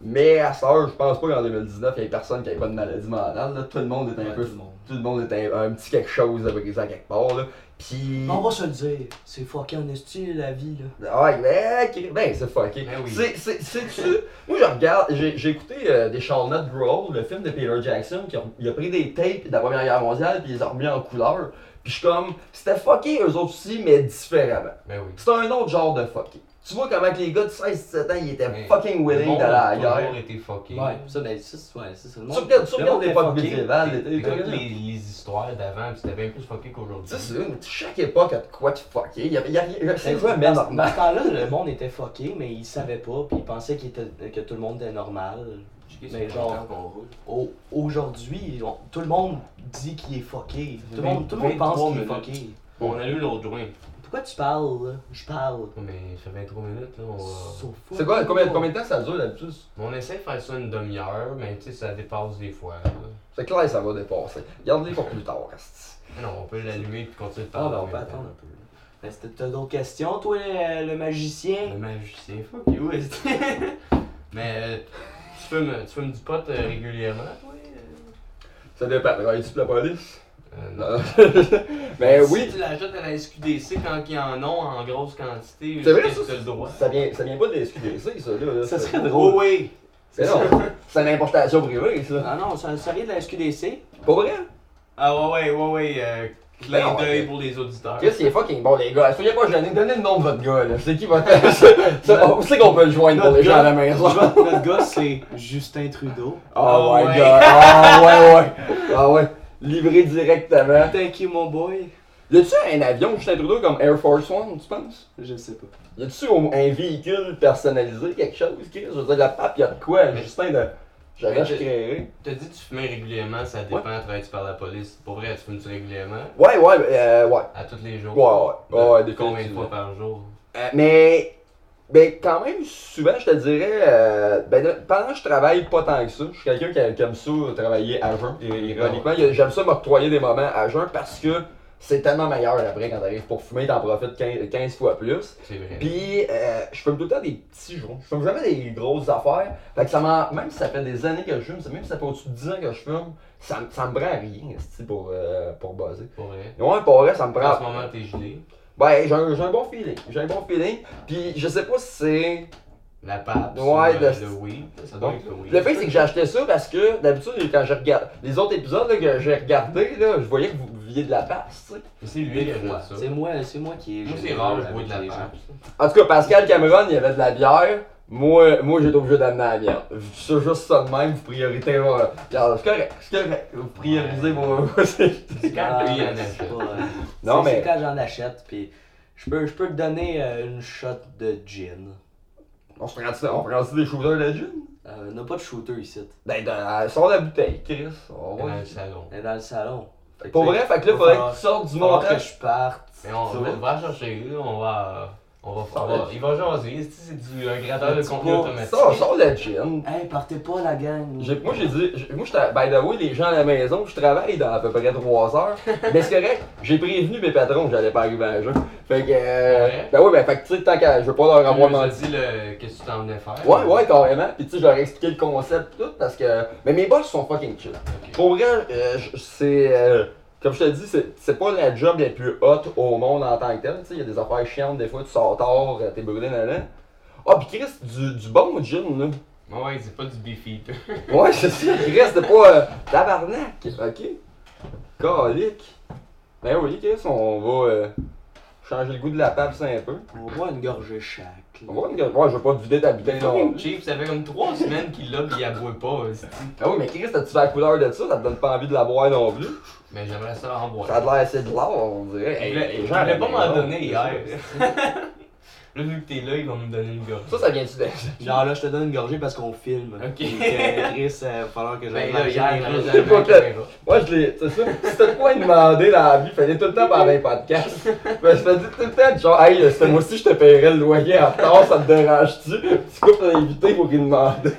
Mais à ça, je pense pas qu'en 2019, il y ait personne qui ait pas de maladie mentale, là. Tout le monde est un Ouais, peu tout le monde. tout le monde est un, un petit quelque chose à briser à quelque part là. Puis On va se le dire, c'est fucking en esti la vie là. ouais, ben, ok, ben c'est fucké. Ben oui. C'est c'est c'est tu moi je regarde j'ai j'ai écouté euh, des Charlotte Growl, le film de Peter Jackson qui a, il a pris des tapes de la Première Guerre mondiale puis il les a remis en couleur. Puis je suis comme c'était fucké eux autres aussi mais différemment. Ben oui. C'est un autre genre de fucké. Tu vois comment que les gars de 16-17 ans ils étaient Mais fucking Le willing monde d'aller à a la guerre. toujours été fucké. Ouais, ça, ben, ça, c'est ouais, ça, c'est le Tu monde. regardes, tu le regardes monde est l'époque médiévale, T'écoutes les- les, histoires d'avant, pis c'était bien plus fucké Tu qu'aujourd'hui. sais, c'est une- chaque époque a de quoi de fucké. Il y a, il y a, il y a- c'est quoi, Dans normal. ce temps-là, le monde était fucké, mais il savait pas, puis il pensait qu'il était, que tout le monde était normal. Mais genre, au- aujourd'hui, tout le monde dit qu'il est fucké. Tout le monde, tout le monde pense 23 qu'il est fucké. On a lu l'autre joint. Pourquoi tu parles, là? Je parle. Mais ça fait 23 minutes, là. On, va... So C'est quoi, combien, combien de temps ça dure d'habitude? on essaie de faire ça une demi-heure, mais tu sais, ça dépasse des fois. là. C'est clair, ça va dépasser. Garde-les pour plus tard, asti. Mais non, on peut l'allumer puis continuer de Ah, parler. ben, en on peut attendre un peu. Ben, T'as d'autres questions, toi, le, le magicien? Le magicien, fuck you. est-ce que- (laughs) mais euh, tu, fumes, tu fumes du pot euh, régulièrement, toi? euh? Ça dépend. Travailles-tu pour la police? Euh, Non. (laughs) ben Si oui. tu l'achètes à la SQDC quand ils en ont en grosse quantité, C'est vrai, ça? le droit. Ça vient, ça vient pas de la SQDC, ça, là. là. Ça C'est- serait Oh drôle. oui! Mais non, (laughs) c'est une importation privée, ça. Ah non, ça, ça vient de la SQDC. Pas vrai? Ah ouais, ouais, ouais, ouais. Euh, Ben clin d'œil mais- pour les auditeurs. Chris, il est fucking bon, les gars. Soyez pas gênés. Donnez le nom de votre gars, là. C'est qui votre. (laughs) On sait qu'on peut le joindre pour les gens à la maison. Notre notre gars, c'est Justin Trudeau. Oh, Oh, my ouais. god. Ah ouais, ouais. Ah ouais. Livré directement. Thank you, mon boy. Y a-tu un avion Justin Trudeau comme Air Force One, tu penses? Je sais pas. Y a-tu un véhicule personnalisé, quelque chose, Chris? Je veux dire, la pape, y'a de quoi, Justin, de. J'avais créé. T'as dit que tu fumais régulièrement, ça dépend, travailles-tu par la police. Pour vrai, tu fumes-tu régulièrement? Ouais, ouais, euh, ouais. À tous les jours? Ouais, ouais. Ouais, ouais, Combien de fois par jour? Euh, mais. Ben, quand même, souvent, je te dirais. euh, ben, de- pendant que je travaille pas tant que ça, je suis quelqu'un qui, qui aime ça, travailler à jeun. Et, ironiquement, il y a- j'aime ça m'octroyer des moments à jeun parce que c'est tellement meilleur après quand t'arrives pour fumer, t'en profites 15, 15 fois plus. C'est vrai. Puis, euh, je fume tout le temps des petits joints. Je fume jamais des grosses affaires. Fait que ça. Même si ça fait des années que je fume, même si ça fait au-dessus de 10 ans que je fume, ça, me- ça me prend rien, pour, euh, pour buzzer. Pour vrai. Ouais, pour vrai, ça me prend. En ce moment, t'es gelé. Ben, j'ai un, j'ai un bon feeling. J'ai un bon feeling. Puis, je sais pas si c'est. La pape, Ouais, euh, le weed. Ça doit être le weed. Le fait, c'est que j'ai acheté ça parce que d'habitude, quand je regarde les autres épisodes là, que j'ai regardés, là, je voyais que vous buviez de la passe, tu sais. Mais C'est lui qui a fait ça. C'est moi, c'est moi qui ai. Moi, c'est rare, je bois de la pape. En tout cas, Pascal Cameron, il y avait de la bière. Moi, moi j'étais obligé d'amener la bière. C'est juste ça de même, vous priorisez vos. Regarde, c'est correct, c'est correct. Vous priorisez vos. (laughs) C'est quand Ah, lui en c'est achète. euh, Non, c'est- mais- C'est quand j'en achète, puis je peux, je peux te donner euh, une shot de gin. On se prend-tu on prend-tu des shooters de gin? Euh, on n'a pas de shooter ici. Ben, dans, sort la bouteille, Chris. On Dans va- le salon. Elle est dans le salon. Pour vrai, fait que là, faudrait que tu sortes du falloir que montage. je parte. Mais on va, chercher, on va. On va, on Ça va- il va jaser, c'est- du un gratteur de contenu automatique. Sors, sors le gin. Hey, partez pas la gang. Moi j'ai dit, moi by the way, les gens à la maison, je travaille dans à peu près 3 heures. (laughs) mais c'est correct, j'ai prévenu mes patrons que j'allais pas arriver à jeun. Fait que, euh, Ouais. ben oui, ben fait que tu sais, tant qu'à, je veux pas leur avoir menti. dit le, que tu t'en venais faire? Ouais, ouais, carrément. Puis tu sais, je leur ai expliqué le concept tout parce que, mais mes boss sont fucking chill. Ok. Pour vrai, euh, c'est, euh, comme je te dis, c'est, c'est pas la job la plus hot au monde en tant que tel. Tu sais, il y a des affaires chiantes, des fois tu sors tard, euh, t'es brûlé là Ah, pis Chris, du, du bon gin, là. Ouais, c'est pas du beef eater. (laughs) Ouais, c'est ça. Chris, c'était pas. Euh, tabarnak. Ok. Calique. Ben oui, Chris, on va euh, changer le goût de la table, c'est un peu. On va une gorgée chaque. là. On va une gueule. Ouais, je vais pas te vider ta bouteille non cheap, ça fait comme 3 semaines qu'il l'a pis il la boit pas. Ah oui, mais Chris, t'as-tu la couleur de ça? Ça te donne pas envie de la boire non plus? Mais j'aimerais ça en boire. Ça a l'air assez de l'or, on dirait. Il voulait- les il pas m'en donner hier. (laughs) Là, vu que t'es là, il va me donner une gorge. Ça, ça vient-tu de. Genre là, je te donne une gorgée parce qu'on filme. Ok. Chris, euh, va falloir que j'aille Ben là, il. Moi, je l'ai. C'est ça. Si t'as quoi demander dans la vie, fallait tout le temps parler un podcast. Ben, je me dis tout le temps, genre, hey, c'était moi aussi, je te paierais le loyer en retard, ça te dérange-tu? Tu coupes l'invité pour qu'il demande.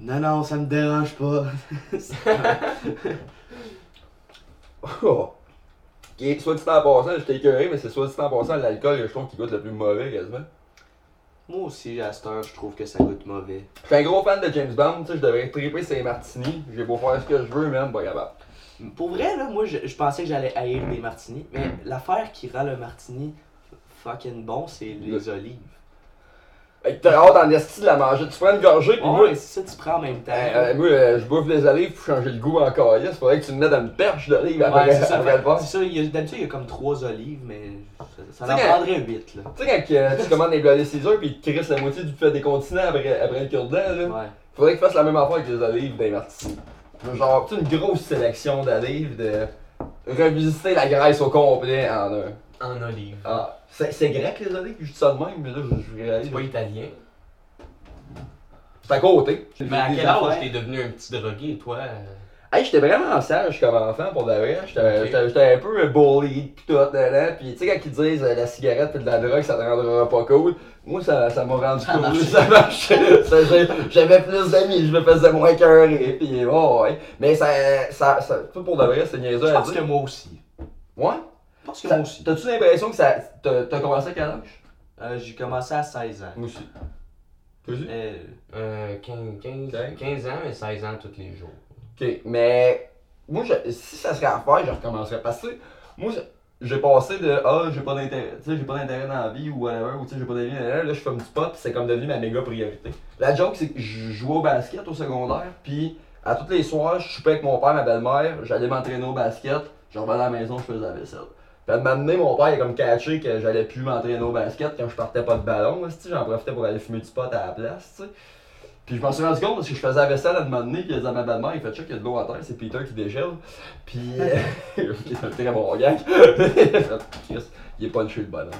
Non, non, ça me dérange pas. (laughs) Oh. Ok, soit dit en passant, j'étais écœuré, mais c'est soit dit en passant l'alcool que je trouve qui goûte le plus mauvais quasiment. Moi aussi, à cette heure, je trouve que ça goûte mauvais. Je suis un gros fan de James Bond, tu sais, je devrais triper ses martinis. J'ai beau faire ce que je veux, même, pas capable. Pour vrai, là, moi, je, je pensais que j'allais haïr des martinis, mais l'affaire qui rend le martini fucking bon, c'est les olives. Hey, T'as hâte en esti de la manger. Tu prends une gorgée, pis moi, Ouais, c'est ça, tu prends en même temps. Euh, euh, moi, euh, je bouffe des olives pour changer le goût encore. Il faudrait que tu me mettes une perche d'olives après, Ouais, c'est ça. après le. C'est ça, il y a- d'habitude, il y a comme trois olives, mais ça, ça en prendrait huit, là. Tu sais, quand euh, tu commandes des Bloody Caesar pis ils te crissent la moitié du fait des continents après, après le cure-dent, là, Ouais. faudrait qu'ils fassent la même affaire avec les olives des martinis. Genre, tu sais, une grosse sélection d'olives, de revisiter la Grèce au complet en un. En olive. Ah, c'est grec les olives, je dis ça de même, mais là, je, je réalise. C'est pas italien. C'est à côté. Mais à quel âge t'es devenu un petit drogué, toi? Hey, j'étais vraiment sage comme enfant pour de vrai. J'étais un peu bully pis tout, là. Pis tu sais, quand ils disent euh, la cigarette pis de la drogue, ça te rendra pas cool. Moi, ça ça m'a rendu Ça cool. marchait. (laughs) Ça marchait. J'avais plus d'amis, je me faisais moins cœurer. Pis oh, ouais. Mais ça, ça, ça, tout pour de vrai, c'est niaiseux Je pense que moi aussi. Ouais? Je pense que Ça- moi aussi. T'as-tu l'impression que ça. T'as t'as commencé à quel âge? Euh, J'ai commencé à 16 ans. Moi aussi. Toi aussi? Euh, Euh, 15, 15, Ok. 15 ans, mais 16 ans tous les jours. Ok, mais moi, je- si ça serait à faire, je recommencerais. Parce que, moi, j'ai passé de Ah, j'ai pas d'intérêt, tu sais, j'ai pas d'intérêt dans la vie ou whatever, ou tu sais, j'ai pas d'avis, là, là, je fume du pot, pis c'est comme devenu ma méga priorité. La joke, c'est que je jouais au basket au secondaire, puis à tous les soirs, je soupais avec mon père, ma belle-mère, j'allais m'entraîner au basket, je revenais à la maison, je faisais la vaisselle. Puis à un moment donné, mon père, il a comme catché que j'allais plus m'entraîner au basket quand je partais pas de ballon, j'en profitais pour aller fumer du pot à la place, tu sais. Puis je m'en suis rendu compte parce que je faisais la vaisselle à un moment donné, puis il dit à ma belle-mère, il fait check, il y a de l'eau à terre, c'est Peter qui dégèle. Puis. euh, (laughs) (laughs) c'est un très bon gag. (laughs) Il est punché le bonhomme.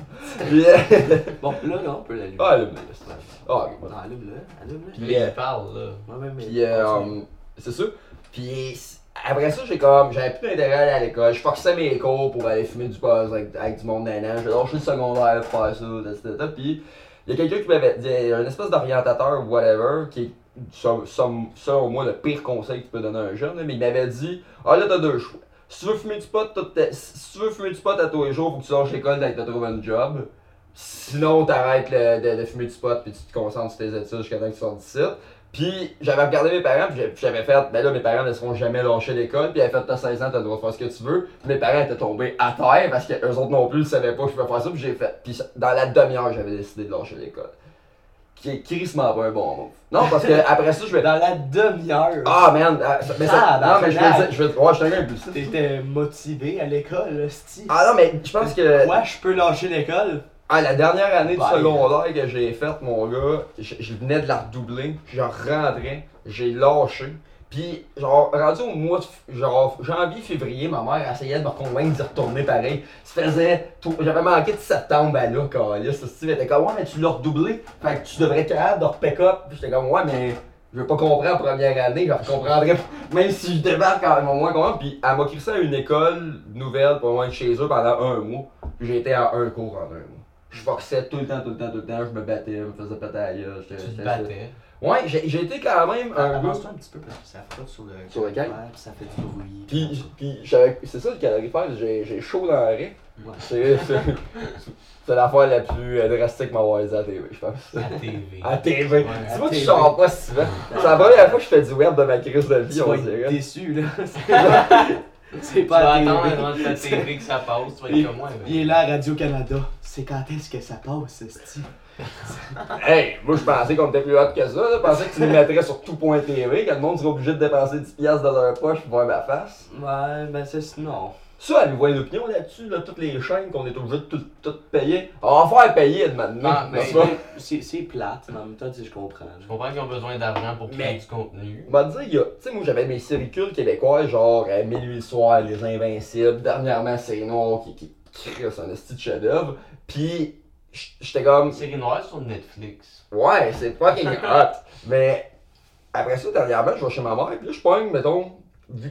Puis. euh, Bon, là, là, on peut l'allumer. Ah, allume-le. Ah, ok, bon. Non, allume-le, allume-le. Puis, euh, il parle, là. Mais Puis, euh, c'est ça. Puis, après ça, j'ai comme, j'avais plus d'intérêt à aller à l'école. Je forçais mes cours pour aller fumer du buzz avec, avec du monde d'un an. J'ai lâché le secondaire pour faire ça, etc. Puis, il y a quelqu'un qui m'avait dit, une espèce d'orientateur whatever, qui est, ça, au moins, le pire conseil que tu peux donner à un jeune, mais il m'avait dit, ah là, t'as deux choix. Si tu veux fumer du pot, si tu veux fumer du pot à tous les jours, faut que tu lâches l'école dès que t'as trouvé un job. Sinon, t'arrêtes de, de fumer du pot puis tu te concentres sur tes études jusqu'à temps que tu sortes d'ici. Puis j'avais regardé mes parents, puis j'avais fait, ben là, mes parents ne seront jamais lâcher l'école, puis avaient fait, t'as 16 ans, t'as le droit de faire ce que tu veux. Puis mes parents étaient tombés à terre parce qu'eux autres non plus ne savaient pas que je pouvais faire ça, puis j'ai fait. Puis dans la demi-heure, j'avais décidé de lâcher l'école. Qui est crissement pas un bon move. Non, parce que (laughs) après ça, je vais. Dans la demi-heure, Ah, man! ah, mais ça- Ah, non, mais je vais dire, je vais. Ouais, je suis impulsif. t'étais motivé à l'école, sti. Ah non, mais je pense que. Quoi, je peux lâcher l'école? Ah, la dernière année du secondaire que j'ai faite, mon gars, je, je venais de la redoubler, je rentrais, j'ai lâché. Puis, genre, rendu au mois de, genre, janvier, février, ma mère essayait de me convaincre d'y retourner pareil. Ça faisait, j'avais manqué de septembre à là, quand là, ce style était comme, ouais, mais tu l'as redoublé, fait que tu devrais être capable de repick up. Puis j'étais comme, ouais, mais je veux pas comprendre en première année, je comprendrais, même si je débarque quand même au moins comprendre. Puis, elle m'a crissé à une école nouvelle, pas loin de chez eux, pendant un mois. Puis j'ai été à un cours en un mois. Je forçais tout le temps, tout le temps, tout le temps, je me battais, je me faisais péter à gueule, Tu te battais? Ouais, j'ai été quand même un gars. Avance-toi un petit peu parce que ça frotte sur le Sur le puis ça fait du bruit. Puis, c'est ça le calorifère, j'ai j'ai chaud dans la raie. Ouais. C'est l'affaire la plus euh, drastique m'avoir dit à la TV, je pense. À TV. À TV. Ouais, tu vois que je sors pas si souvent. C'est la première fois que je fais du web de ma crise de Tu vie, vas on dirait. déçu, là. (laughs) (laughs) C'est Tu vas pas attendre TV. devant ta (laughs) TV que ça passe, tu vas Il, être comme moi. il est là à Radio-Canada. C'est quand est-ce que ça passe, sti? (laughs) Hey, moi je pensais qu'on était plus hot que ça. Je pensais que tu nous mettrais sur tout.tv, que le monde serait obligé de dépenser 10$ piastres dans leur poche pour voir ma face. Ouais, ben c'est... Non. Ça, avez-vous une opinion là-dessus, là, toutes les chaînes qu'on est obligé de tout, tout payer? On va faire payer maintenant. Ah, mais-? C'est c'est plate, mais en même temps, tu sais, je comprends. Je comprends qu'ils ont besoin d'argent pour créer Mais- du contenu. On va te dire, tu sais, moi j'avais mes séries cultes québécois, genre euh, Mille Nuits le soir, Les Invincibles, dernièrement Série Noire qui, qui, c'est un esti de chef-d'œuvre. Puis j'étais comme, Série noire sur Netflix. ouais, c'est fucking hot. (laughs) Mais après ça, dernièrement, je vais chez ma mère, puis là je pogne, mettons,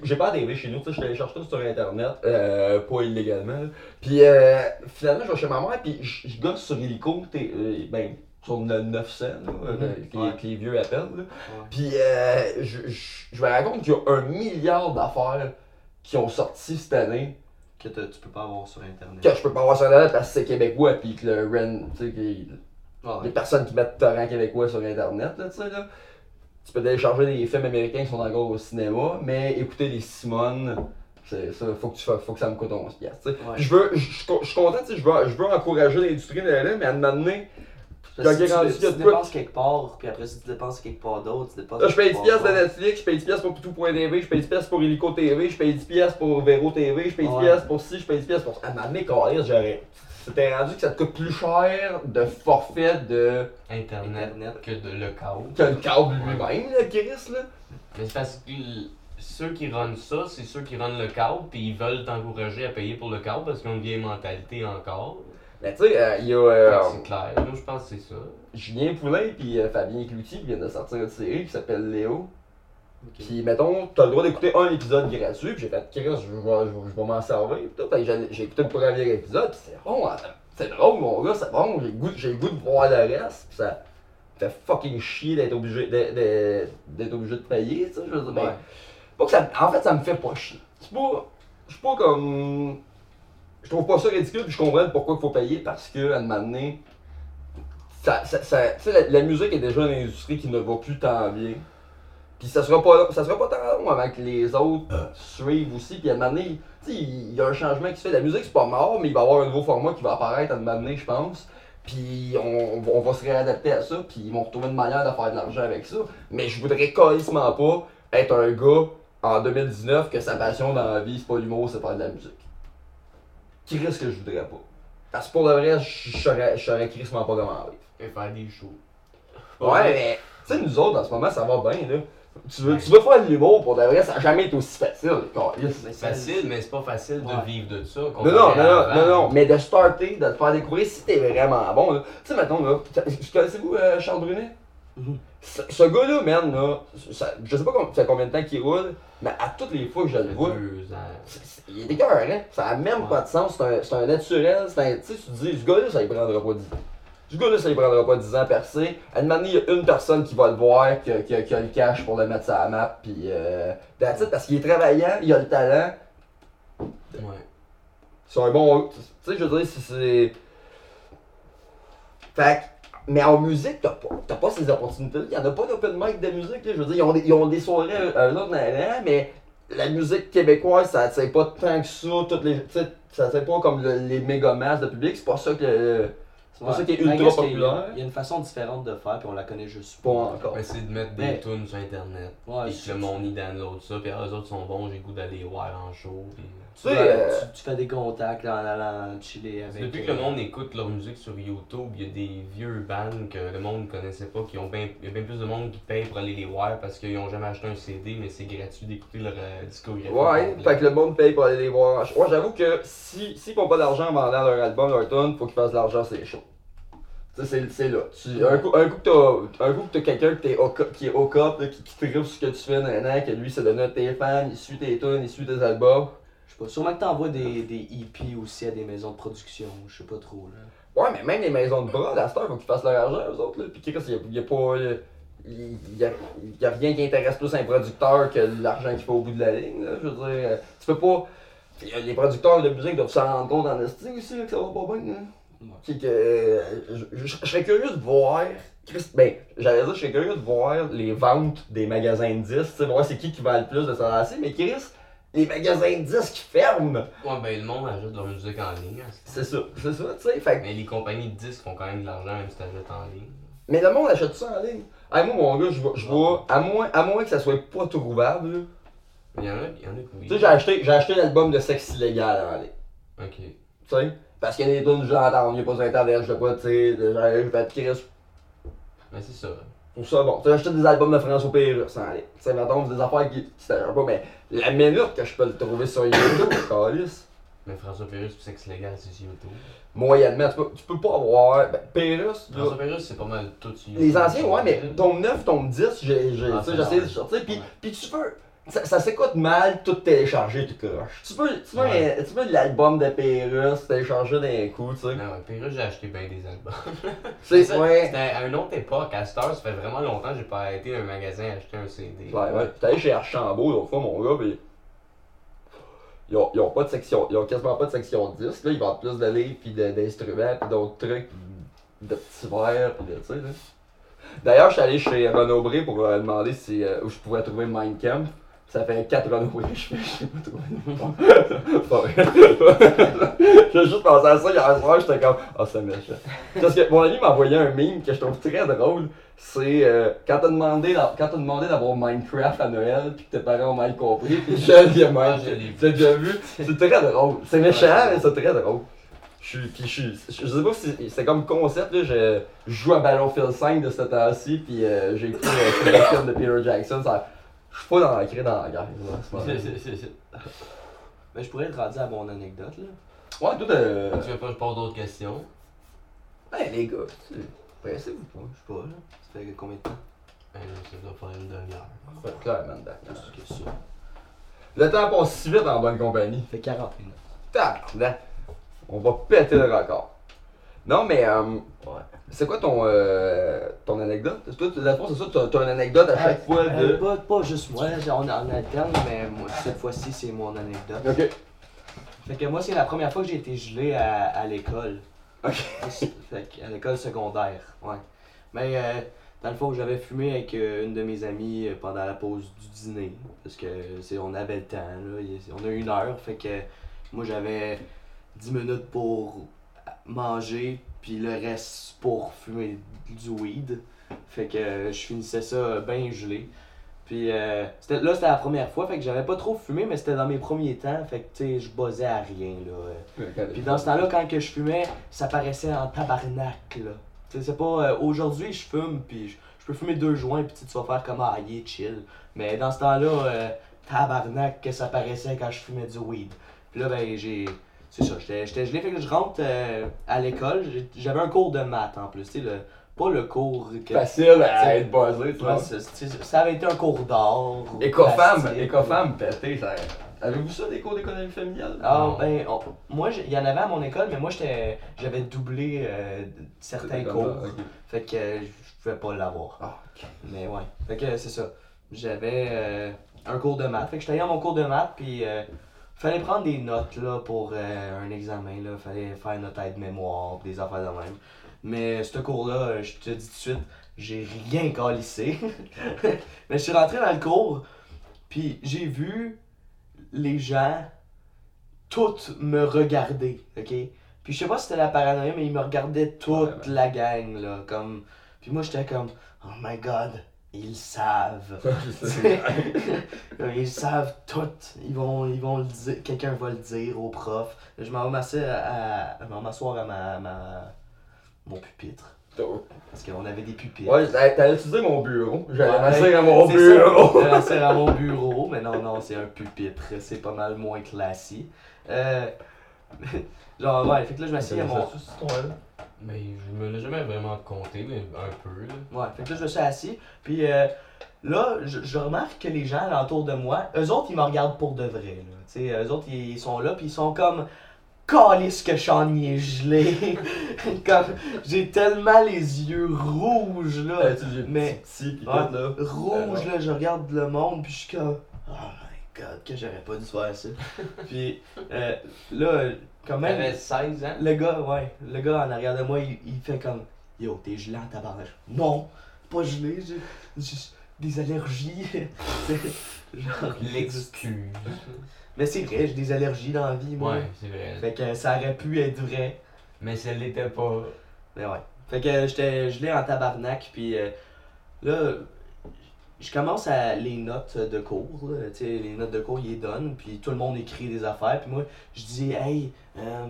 j'ai pas TV chez nous, tu sais, je chercher tout sur internet, euh, pas illégalement. Puis euh, finalement, je vais chez ma mère, puis je gosse sur Illico, t'es, euh, ben, sur le 900, là, euh, Mhm, que, ouais. que les vieux appellent. Là. Puis euh, je, me compte qu'il y a un milliard d'affaires qui ont sorti cette année Que tu peux pas avoir sur internet. que je peux pas voir sur internet parce que c'est québécois puis que le REN, tu sais, les ouais. personnes qui mettent torrent québécois sur internet, là, tu sais, là. Tu peux télécharger des films américains qui sont encore au cinéma, mais écouter les Simone, c'est ça, faut que, tu, fa- faut que ça me coûte 11 piastres. Ouais. Je veux, je suis content, je veux, je veux encourager l'industrie de la mais à Quand rendu tu, dépenses quelque part, puis après si tu dépenses quelque part d'autre, tu dépenses Là, je paye 10 quelque piastres de Netflix, je paye 10 piastres pour Poutou.tv, je paye 10 piastres pour Illico TV, je paye 10 piastres pour Vero TV, je paye 10 Ouais. piastres pour ci, je paye 10 piastres pour ça. À câlisse, j'aurais. C'était rendu que ça te coûte plus cher de forfait de... Internet, Internet. que de le câble. que le câble lui-même, là, Chris, là. Mais c'est parce que ceux qui runnent ça, c'est ceux qui runnent le câble, puis ils veulent t'encourager à payer pour le câble parce qu'ils ont une vieille mentalité encore. Mais tu sais, euh, il y a euh, c'est clair. Moi, je pense que c'est ça. Julien Poulain puis euh, Fabien Cloutier qui viennent de sortir une série qui s'appelle Léo. Puis mettons, t'as le droit d'écouter un épisode gratuit, puis j'ai fait Chris, je vais, je vais, m'en servir. Puis tout, j'ai écouté le premier épisode, puis c'est bon, hein, c'est drôle mon gars, c'est bon, j'ai le goût, j'ai goût de voir le reste, puis ça fait fucking chier d'être obligé d'être- obligé de payer, tu sais, je veux dire. Ouais. pas que ça, en fait, ça me fait pas chier. C'est pas, je suis pas comme, je trouve pas ça ridicule, puis je comprends pourquoi il faut payer parce que à un moment donné, ça, ça, ça- tu sais, la, la musique est déjà une industrie qui ne va plus tant bien. Puis ça sera pas ça sera pas tant long avant que les autres suivent aussi. Puis à un moment donné, tu sais, il y a un changement qui se fait. La musique c'est pas mort, mais il va y avoir un nouveau format qui va apparaître à un moment donné, je pense. Puis on, on va se réadapter à ça, puis ils vont retrouver une manière de faire de l'argent avec ça. Mais je voudrais carrément pas être un gars en 2019 que sa passion dans la vie c'est pas l'humour, c'est faire de la musique. Qui risque que je voudrais pas? Parce que pour le vrai, je saurais, saurais crissement pas comment vivre. Et faire des shows. Ouais, mais tu sais, nous autres, en ce moment, ça va bien, là. Tu veux, tu veux faire de l'humour, pour de vrai, ça n'a jamais été aussi facile. C'est facile, mais c'est pas facile de Ouais. vivre de ça. Non, non, non, non, avant. non, non, mais de starter, de te faire découvrir si t'es vraiment bon, là. Tu sais, mettons, là, connaissez-vous euh, Charles Brunet? Mhm. Ce, ce gars-là, man, là, ça- je sais pas com- ça fait combien de temps qu'il roule, mais à toutes les fois que je le vois, il est écœurant. Ça a même Ouais. pas de sens, c'est un, c'est un naturel, c'est un, tu sais, tu te dis, ce gars-là, ça lui prendra pas 10 ans. Ce gars-là, ça lui prendra pas 10 ans percé. À un moment donné, il y a une personne qui va le voir, qui a, qui a- qui a le cash pour le mettre sur la map, puis euh, that's it, parce qu'il est travaillant, il a le talent, Ouais. c'est un bon. Tu sais, je veux dire, c'est-. Fait que- Mais en musique, t'as pas, t'as pas ces opportunités. Il y en a pas d'open mic de musique. Là. Je veux dire, ils ont des, ils ont des soirées là, mais la musique québécoise, ça attire pas tant que ça. Toutes les, ça attire pas comme le- les méga masses de public. C'est pas ça que. C'est pas ça qui est ultra qu'est-ce qu'il y a- populaire. Il y a une façon différente de faire, puis on la connaît juste Pas encore. Mais c'est de mettre des Mais- tunes sur internet. Ouais, et que le monde y download ça. Puis eux autres sont bons, j'ai le goût d'aller voir en show. Puis... Tu sais, Ouais, euh, tu, tu fais des contacts là, en allant chiller avec. Depuis que euh, le monde écoute leur musique sur YouTube, il y a des vieux bands que le monde ne connaissait pas, qui ont bien, il y a bien plus de monde qui paye pour aller les voir parce qu'ils n'ont jamais acheté un CD, mais c'est gratuit d'écouter leur euh, discographie. Ouais, fait que le monde paye pour aller les voir. Ouais, j'avoue que si s'ils font pas d'argent en vendant leur album, leur tune, faut qu'ils fassent de l'argent. Tu sais, c'est- c'est là. Tu, un, coup, un coup que t'as un coup que t'as quelqu'un qui est au co- qui est au cop, qui, qui tripe sur ce que tu fais nan, que lui c'est de notre tes fans, il suit tes tunes, il suit tes albums. Je sais pas, sûrement que t'envoies des, des EP aussi à des maisons de production, je sais pas trop là. Ouais, mais même les maisons de bras, à cette heure, faut qu'ils fassent leur argent, eux autres. Là. Puis Chris, il y a, il y a pas. Il y a, rien qui intéresse plus un producteur que l'argent qu'il fait au bout de la ligne. Là. Je veux dire, euh, tu peux pas. Les producteurs de musique doivent s'en rendre compte en esti aussi là, que ça va pas bien. Là. Ouais. Que. euh, je, je- je serais curieux de voir. Chris, ben, j'allais dire, je serais curieux de voir les ventes des magasins de disques, tu sais, voir c'est qui qui vend le plus de ça mais Chris, les magasins de disques ferment! Ouais, ben le monde achète leur musique en ligne. hein, c'est- ça, c'est ça, tu sais. Fait Mais les compagnies de disques font quand même de l'argent même si t'achètes en ligne. Mais le monde achète ça en ligne. Hey, moi, mon gars, je vois, je vois à, moins, à moins que ça soit pas trouvable, là, Il y en a, il y en a qui. Tu sais, j'ai acheté, j'ai acheté l'album de Sexe Illégal avant aller. Ok. Tu sais? Parce qu'il y a des tunes que j'entends, il n'y a pas sur internet, je sais pas, tu sais, j'ai je vais te Chris. Mais c'est ça. Pour ça, bon, tu sais, acheté des albums de François Pérusse sans aller. Tu sais, mettons, c'est des affaires qui. C'était pas, mais la minute que je peux le trouver sur YouTube, (coughs) calice. Mais François Pérus, pour sexe légal, c'est sur YouTube. Moyennement, tu peux, tu peux pas avoir. Ben, Pérusse, là, François Pérus, c'est pas mal tout sur YouTube. Les anciens, ouais, mais tome 9, tome 10, j'ai j'ai- Ah, tu sais, c'est essayé de sortir, puis puis tu peux. Ça, ça s'écoute mal, tout télécharger, tout croche. Tu peux, tu Ouais. un- tu l'album de Pérusse télécharger d'un coup, tu sais. Non, Pérus, j'ai acheté bien des albums. (laughs) C'est ça, ouais. C'était à une autre époque. À cette heure, ça fait vraiment longtemps que j'ai pas été à un magasin acheter un CD. Ouais, ouais. J'étais allé chez Archambault l'autre fois, mon gars, pis. Ils ont, ils ont pas de section. Ils ont quasiment pas de section 10. Là, ils vendent plus de livres, pis de- d'instruments, pis d'autres trucs, pis de petits verres, pis de, tu sais, là. D'ailleurs, je suis allé chez Renaud Bré pour euh, demander si, euh, où je pouvais trouver Mind Camp. Ça fait 4 Renaud Bré, je fais, je sais (laughs) pas vrai. (laughs) J'ai juste pensé à ça hier soir, j'étais comme, ah, c'est méchant. Parce que mon ami m'a envoyé un meme que je trouve très drôle. C'est euh, quand t'as demandé, d'avoir Minecraft à Noël, puis que tes parents ont mal compris, puis (laughs) je mal. je l'ai vu. T'as déjà vu? C'est très drôle. C'est méchant, mais c'est très drôle. Je puis je suis, je sais pas si c'est comme concept, là, je, je joue à Battlefield 5 de ce temps-ci, puis euh, j'ai écouté euh, le film de Peter Jackson, ça, je suis pas dans la dans la guerre, là. Mais je pourrais être rendu à mon anecdote là. Ouais, tout euh... Tu veux pas que je pose d'autres questions? Ouais, les gars, tu sais, pressez-vous pas. Je sais pas là. Ça fait combien de temps? Ben, ça doit faire une demi-heure. Fait clairement. Plus que ça. Le temps passe si vite en bonne compagnie. Ça fait 40 minutes. Tabarnak. On va péter le record. Non, mais euh, Ouais. c'est quoi ton, euh, ton anecdote? Est-ce que, la fois, c'est ça, t'as, t'as une anecdote à chaque fois Euh, de... pas, pas juste moi, on, on alterne, mais moi, cette fois-ci c'est mon anecdote. Ok. Fait que moi c'est la première fois que j'ai été gelé à, à l'école. Ok. Fait que à l'école secondaire, ouais. Mais euh, dans le fond j'avais fumé avec euh, une de mes amies euh, pendant la pause du dîner. Parce que c'est on avait le temps, là. On a une heure, fait que moi j'avais 10 minutes pour manger, puis le reste pour fumer du weed. Fait que euh, je finissais ça bien gelé. Puis euh, là, c'était la première fois, fait que j'avais pas trop fumé, mais c'était dans mes premiers temps, fait que tu sais, je buzzais à rien, là. euh. Puis dans ce temps-là, quand que je fumais, ça paraissait en tabarnak, là. Tu sais, c'est pas. euh, Aujourd'hui, je fume, puis je, je peux fumer deux joints, puis tu vas faire comme ah, est chill. Mais dans ce temps-là, euh, tabarnak, que ça paraissait quand je fumais du weed. Puis là, ben, j'ai. C'est ça, j'étais j'étais gelé, fait que je rentre euh, à l'école, j'avais un cours de maths en plus, tu sais, le, pas le cours que. Facile à être buzzé, tu vois. Ça avait été un cours d'art. plastique. écofemme pété, ça... Avez-vous ça, des cours d'économie familiale? Ah, ben, on- moi, il y en avait à mon école, mais moi, j'étais, j'avais doublé euh, certains cours. Fait que euh, je pouvais pas l'avoir. Ah, ok. Mais ouais. Fait que c'est ça. J'avais euh, un cours de maths. Fait que j'étais allé à mon cours de maths, puis euh, fallait prendre des notes là, pour euh, un examen. Là. Fallait faire notre aide-mémoire, des affaires de même. Mais ce cours-là, euh, je te dis tout de suite, j'ai rien calissé. (laughs) Mais je suis rentré dans le cours, puis j'ai vu les gens toutes me regarder, ok? Puis je sais pas si c'était la paranoïa, mais ils me regardaient toute Ouais, la gang, là, comme... Puis moi, j'étais comme, oh my god, ils savent. (laughs) (laughs) ils savent tout. Ils vont, ils vont le dire, quelqu'un va le dire au prof. Je m'en vais m'asseoir à, m'asseoir à ma, ma- mon pupitre. Parce qu'on avait des pupitres. Ouais, t'allais utiliser mon bureau. J'allais Ouais, m'asseoir à mon bureau. vais (laughs) m'asseoir à mon bureau, mais non, non, c'est un pupitre. C'est pas mal moins classique. Euh, genre, ouais, fait que là, je m'assieds à mon. Mais je me l'ai jamais vraiment compté, mais un peu, là. Ouais, fait que là, je me suis assis. Puis euh, là, je, je remarque que les gens alentour de moi, eux autres, ils me regardent pour de vrai. Là. Tu sais, eux autres, ils, ils sont là, puis ils sont comme. Calisse que Sean y est gelé. (laughs) comme. J'ai tellement les yeux rouges, là. Mais- petit, pis tout, Ouais. là. rouge, là, je regarde le monde, puis je suis comme, oh my god, que j'aurais pas dû faire ça. (laughs) puis euh, là, quand même, T'avais 16 ans? le gars, ouais, le gars en arrière de moi, il, il fait comme, yo, t'es gelé en tabarnak. Non, pas gelé, j'ai j'ai des allergies. (laughs) Genre, L'excuse. Mais c'est vrai, j'ai des allergies dans la vie, moi. Ouais, c'est vrai. Fait que ça aurait pu être vrai. Mais ça l'était pas. Mais ouais. Fait que j'étais gelé en tabarnak, puis euh, là, je commence à les notes de cours, là, tu sais, les notes de cours, ils les donnent, puis tout le monde écrit des affaires, puis moi, je dis, hey, euh,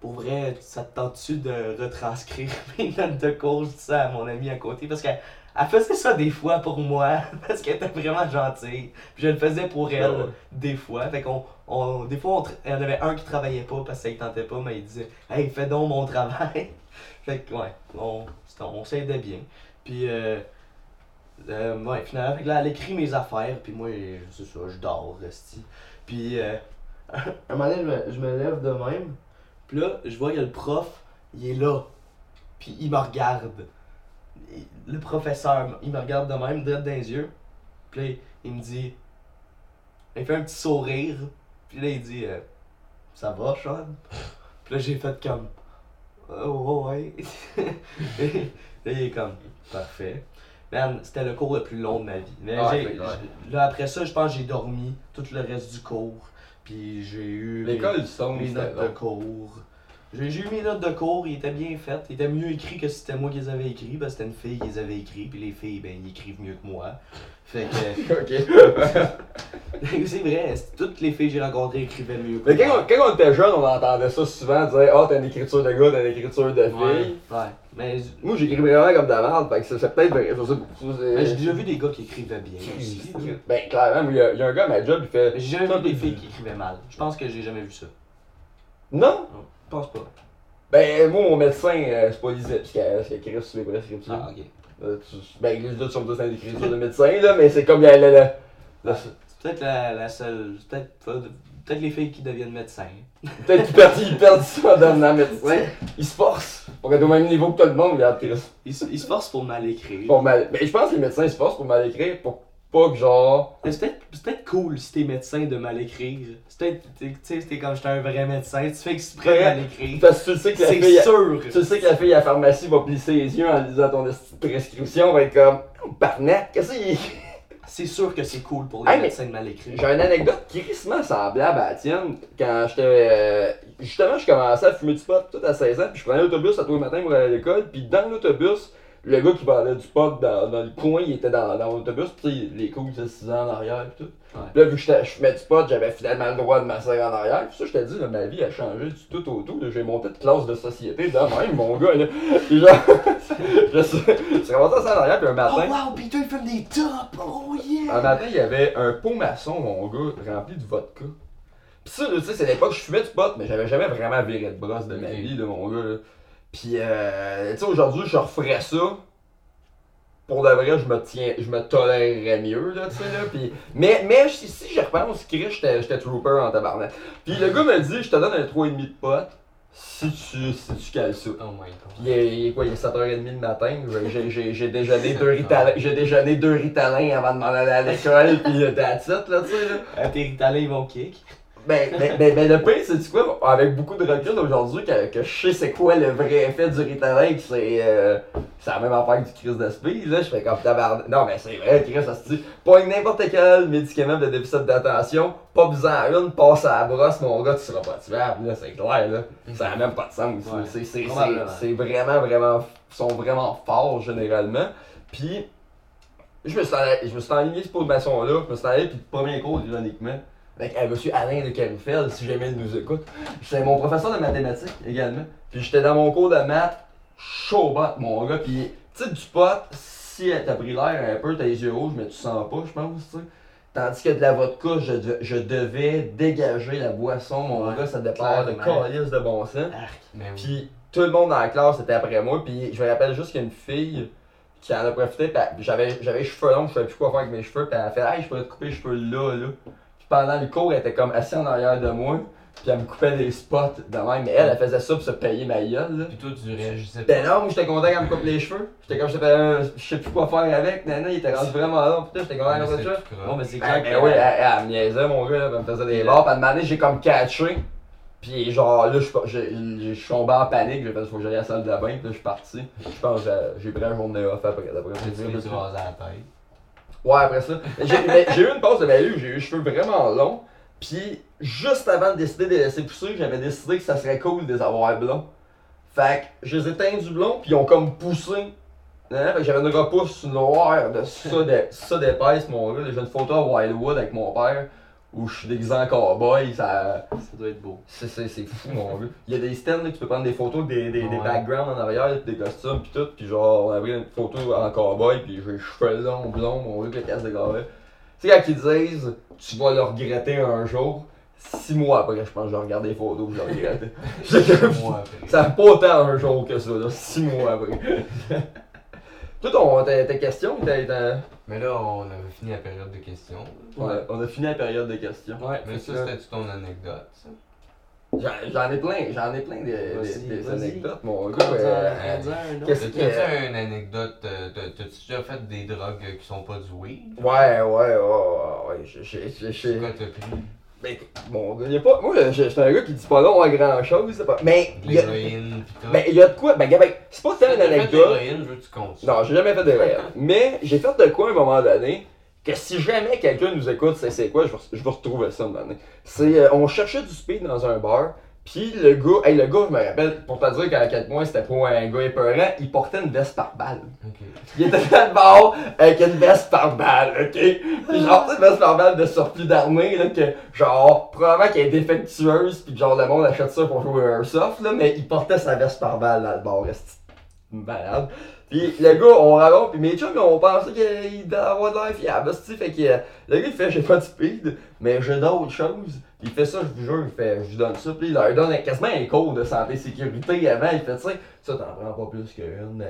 pour vrai, ça te tente-tu de retranscrire (laughs) mes notes de cours? Je dis ça à mon amie à côté, parce qu'elle elle faisait ça des fois pour moi, (laughs) parce qu'elle était vraiment gentille, puis je le faisais pour elle, Ah ouais. des fois, fait qu'on, on, des fois, il y en avait un qui travaillait pas, parce ne tentait pas, mais il disait, hey, fais donc mon travail. (laughs) fait que, ouais, on, on s'aidait bien, puis... Euh, euh, ouais, finalement, là, elle écrit mes affaires, puis moi, c'est ça, je dors, resti. Puis, euh, (laughs) un moment donné, je me, lève de même, puis là, je vois que le prof, il est là, puis il me regarde. Le professeur, il me regarde de même, droit dans les yeux, puis là, il me dit, il fait un petit sourire, puis là, il dit, euh, ça va, Sean? (laughs) Puis là, j'ai fait comme, oh, ouais. (laughs) Là, il est comme, parfait. Man, c'était le cours le plus long de ma vie. Mais Ah, j'ai- là, après ça, je pense que j'ai dormi tout le reste du cours. Puis j'ai eu mes- L'école du son, mes, notes de cours. J'ai eu mes notes de cours, ils étaient bien faites. Ils étaient mieux écrits que si c'était moi qui les avais écrits. Parce que c'était une fille qui les avait écrits. Puis les filles, ben, ils écrivent mieux que moi. Fait que. (laughs) ok. (laughs) c'est vrai, toutes les filles que j'ai rencontrées écrivaient mieux que Mais quand moi. on, quand on était jeune, on entendait ça souvent, dire Ah, t'as une écriture de gars, t'as une écriture de fille. Ouais, ouais. Mais, Moi, j'écris vraiment comme de la merde, fait que c'est peut-être mais j'ai déjà vu des gars qui écrivaient bien aussi. Ben, clairement, il y, a- il y a un gars à ma job, il fait. J'ai jamais vu des filles qui écrivaient mal. Je pense que j'ai jamais vu ça. Non? Je pense pas. Ben, moi, mon médecin, euh, c'est pas lisible, parce qu'elle écrit sur les prescriptions. Ah, ok. Euh, tu- ben, les autres sont tous dans l'écriture de médecin, là, mais c'est comme la. la, la, la- C'est peut-être la, la seule. Peut-être peut-être les filles qui deviennent médecins. Peut-être qu'ils perdent, ils perdent ça en devenant (laughs) médecin. Ils se forcent pour être au même niveau que tout le monde, regarde, Chris. Ils, se- ils se forcent pour mal écrire. Pour mal... Ben, je pense que les médecins se forcent pour mal écrire pour pas que genre. C'est peut-être c'est peut-être cool si t'es médecin de mal écrire. C'est peut-être. Tu sais, c'était comme j'étais un vrai médecin, tu fais exprès de mal écrire. Parce que tu sais que la C'est fille. sûr. Tu sais que la fille à la pharmacie va plisser les yeux en lisant ton esti de prescription, va être comme. Oh, Barnac, qu'est-ce qu'il. C'est? Sûr que c'est cool pour les Hey, mais- médecins de mal écrire. J'ai une anecdote crissement semblable à la tienne. Quand j'étais. euh, justement, je commençais à fumer du pot tout à 16 ans, puis je prenais l'autobus à tous les matins pour aller à l'école, puis dans l'autobus, le gars qui vendait du pot dans, dans le coin, il était dans, dans l'autobus, sais, les coups de 6 ans en arrière, puis tout. Ouais. Là, vu que je fumais du pot, j'avais finalement le droit de m'asseoir en arrière. Puis ça, je dis, là, ma vie a changé du tout au tout. J'ai monté de classe de société de même, mon gars. Là. Puis genre, (laughs) je suis je suis remonté ça en arrière, puis un Oh matin. wow, Peter il fume des tops! Oh yeah! Un matin, il y avait un pot maçon, mon gars, rempli de vodka. Pis ça, tu sais, c'est l'époque où je fumais du pot, mais j'avais jamais vraiment viré de brosse de ma vie, là, mon gars. là. Pis, euh, tu sais, aujourd'hui, je referais ça. Pour de vrai, je me tiens, je me tolérerais mieux, là, tu sais, là. Pis, mais, mais si, si je repense, Chris, j'étais j'étais trooper en tabarnak. Pis le gars me dit, je te donne un 3,5 de pot si tu, si tu cales ça. Oh my god. Puis il est, il est quoi, il est 7h30 le matin, j'ai- déjeuné (laughs) deux ritalins, j'ai déjeuné deux ritalins avant de m'en aller à l'école, puis euh, that's it, là, tu sais, là. Ah, tes ritalins ils vont kick. Ben, ben, ben, ben, le pire, c'est quoi, avec beaucoup de recul aujourd'hui, que, que je sais c'est quoi le vrai effet du ritalin, que c'est, euh, c'est la même affaire que du crise de speed, là, je fais comme tabarnak. Non, mais c'est vrai, Chris, ça se dit, pas n'importe quel médicament de déficit d'attention, pas besoin à une, passe à la brosse, mon gars, tu seras pas tuable, là, c'est clair, là. Ça n'a même pas de sens. Ouais, c'est, c'est, c'est, probablement. c'est vraiment, vraiment, ils sont vraiment forts généralement. Puis, je me suis allé- je me suis enligné cette formation-là, je me suis allé, puis le premier cours, ironiquement, avec euh, monsieur Alain de Carufel, si jamais il nous écoute. C'est mon professeur de mathématiques également. Puis j'étais dans mon cours de maths, chaud bot, mon gars. Puis, tu sais, du pot, si t'as pris l'air un peu, t'as les yeux rouges, mais tu sens pas, je pense, tu sais. Tandis que de la vodka, je, de- je devais dégager la boisson, mon Ouais, gars, ça départ de calice de bon sens. Arc. Puis tout le monde dans la classe était après moi. Puis je me rappelle juste qu'il y a une fille qui en a profité. J'avais, j'avais les cheveux longs, je savais plus quoi faire avec mes cheveux. Puis elle a fait Hey, je pourrais te couper les cheveux là, là. Puis pendant le cours, elle était comme assise en arrière de moi. Puis elle me coupait des spots de même. Mais elle, elle faisait ça pour se payer ma gueule, là. Puis toi, tu réagissais Ben non, moi j'étais content qu'elle me coupe les cheveux. J'étais comme, je sais pas, je sais plus quoi faire avec. Nana, il était rendu vraiment long. Putain, j'étais content c'est ça. Bon, mais c'est Ben, clair ben que- oui, elle, elle me niaisait, mon gars, là, elle me faisait des barres. Puis à un moment donné, j'ai comme catché. Puis genre, là, je suis- j'ai- j'ai- je suis tombé en panique. J'ai fait, faut que j'aille à la salle de bain. Puis là, je suis parti. Je pense que j'ai- j'ai pris un journée off après. D'après rasé à la tête. Ouais, après ça. J'ai mais j'ai eu une pause de ma vie où j'ai eu les cheveux vraiment longs. Puis juste avant de décider de les laisser pousser, j'avais décidé que ça serait cool de les avoir blonds. Fait que je les ai teints du blond, puis ils ont comme poussé Hein, fait que J'avais une repousse noire de ça d'é- ça d'épaisse, mon gars. J'ai une photo à Wildwood avec mon père où je suis déguisé en cowboy. Ça... Ça doit être beau. C'est, c'est, c'est fou, mon gars. Il y a des stands là, que tu peux prendre des photos, des, des, des backgrounds en arrière, des costumes, pis tout. Pis genre, on a pris une photo en cowboy, pis j'ai les cheveux longs, blonds, mon avec la casse de gars. Tu sais, quand ils disent, tu vas le regretter un jour, six mois après, je pense que j'ai regardé les photos, je (laughs) Moi, après. ça fait pas autant un jour que ça, là, six mois après. (laughs) Toi, ton, tes, tes questions, t'as- t'as- Mais là, on avait fini la période de questions. on, a, on a fini la période de questions. Ouais, Mais ça, que c'était-tu ton anecdote, ça? J'en, ai plein, j'en ai plein des, anecdotes, mon gars. Euh, on dit un autre. qu'est-ce- T'as-tu une anecdote? euh, t'as- T'as-tu déjà fait des drogues qui sont pas du weed? Ouais, ouais, ouais, ouais, ouais, C'est j'ai- quoi t'as pris? Ben, gars, y a pas. Moi, je suis un gars qui dit pas non à grand chose, c'est pas. Mais, a, l'héroïne tout? ben, y a de quoi. Ben, ben, c'est pas T'as une anecdote. l'héroïne, je veux que tu comptes ça. Non, j'ai jamais fait de rêve. (laughs) Mais j'ai fait de quoi à un moment donné que si jamais quelqu'un nous écoute, c'est, c'est quoi, je vais, je vais retrouver ça un moment donné. C'est, euh, on cherchait du speed dans un bar, puis le gars, hey, le gars, je me rappelle, pour te dire qu'à quel point c'était pas un gars épeurant, il portait une veste par balle. Ok. Il était dans le bar avec une veste par balle, ok? Puis genre, une veste par balle de surplus d'armée, là, que genre, probablement qu'elle est défectueuse, puis genre, le monde achète ça pour jouer à Airsoft, là, mais il portait sa veste par balle dans le reste malade. Puis le gars, on raconte, puis mes chums, on pensait qu'il devait avoir de l'air fiable, fait que euh, le gars, il fait, j'ai pas de speed, mais j'ai d'autres choses. Il fait ça, je vous jure, il fait, je lui donne ça, puis il leur donne quasiment un cours de santé sécurité avant, il fait, tu sais, ça t'en prends pas plus qu'une,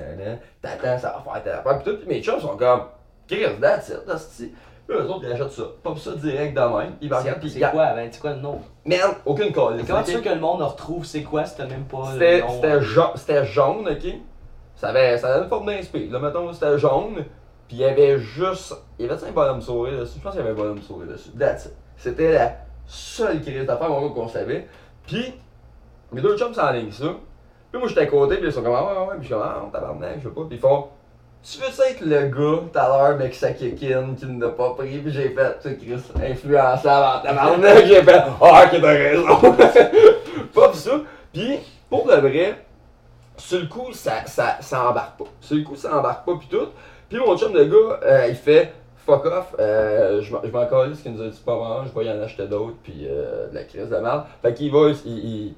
t'attends, ça va faire ta affaire, pis tout, pis mes chums sont comme, Chris, that's it, that's it. Puis eux autres, ils achètent ça, pop ça direct de même, ils me regardent, pis C'est quoi, ben, c'est quoi le nom? Merde, aucune colle. Comment tu sais que le monde retrouve c'est quoi t'as même pas C'était c'était jaune, c'était jaune, ok? Ça avait, ça avait une forme d'inspire. Là, mettons, c'était jaune, puis il y avait juste. Il y avait un bonhomme sourire dessus. Je pense qu'il y avait un bonhomme sourire dessus. That's it. C'était la seule crise d'affaires, mon gars, qu'on savait. Puis, mes deux chums s'enlignent ça. Puis moi, j'étais à côté, puis ils sont comme, ah ouais, ouais, puis je suis comme, ah, tabarnak, je sais pas. Puis ils font, tu veux être le gars, tout à l'heure, mec, ça kick-in, qui n'a pas pris, puis j'ai fait, tu sais, Chris, influençable en tabarnak, j'ai fait, ah, ok, t'as raison. (laughs) pis ça. Puis, pour de vrai, sur le coup, ça, ça, ça embarque pas. Sur le coup, ça embarque pas, pis tout. Puis mon chum de gars, euh, il fait, fuck off, euh, je m'en- calais ce qu'il nous a dit pas vraiment, je vais y en acheter d'autres, puis euh, de la crise de merde. Fait qu'il va, il, il,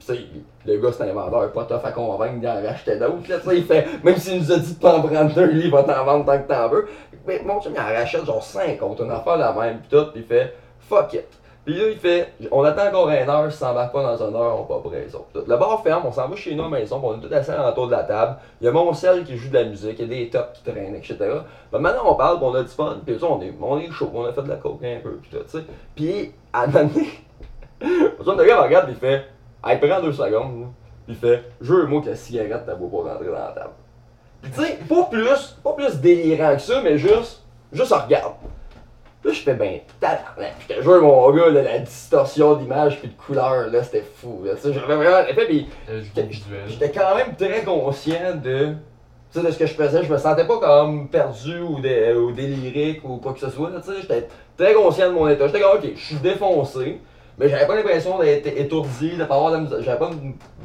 le gars c'est un vendeur, pas tough à convaincre d'en racheter d'autres, là, tu il fait, même s'il nous a dit de pas en prendre deux, lui, il va t'en vendre tant que t'en veux. Mais mon chum, il en rachète genre 50, une affaire la même, pis tout, pis il fait, fuck it. Puis là, il fait, on attend encore une heure, si ça s'embarque pas dans une heure, on va pas les. Le bar ferme, on s'en va chez nous à la maison, on est tous assis autour de la table. Il y a mon sel qui joue de la musique, il y a des tops qui traînent, etc. Ben maintenant, on parle, on a du fun, puis on est, on est chaud, on a fait de la coke un peu, puis tout, tu sais. Puis, à un moment donné, (laughs) le gars me regarde, puis il fait, il prend deux secondes. Puis il fait, jure-moi que la cigarette, t'as beau pas rentrer dans la table. Puis tu sais, pas plus, pas plus délirant que ça, mais juste, juste regarde. Là, je fais ben, tabarnak. Je te jure, mon gars, là, la distorsion d'image puis de couleur, là, c'était fou. Là, j'avais vraiment l'effet, puis le J'étais- quand même très conscient de, tu sais, de ce que je faisais. Je me sentais pas comme perdu ou, dé- ou délirique ou quoi que ce soit. Tu sais, j'étais très conscient de mon état. J'étais comme, ok, je suis défoncé, mais j'avais pas l'impression d'être étourdi, de pas avoir de, j'avais pas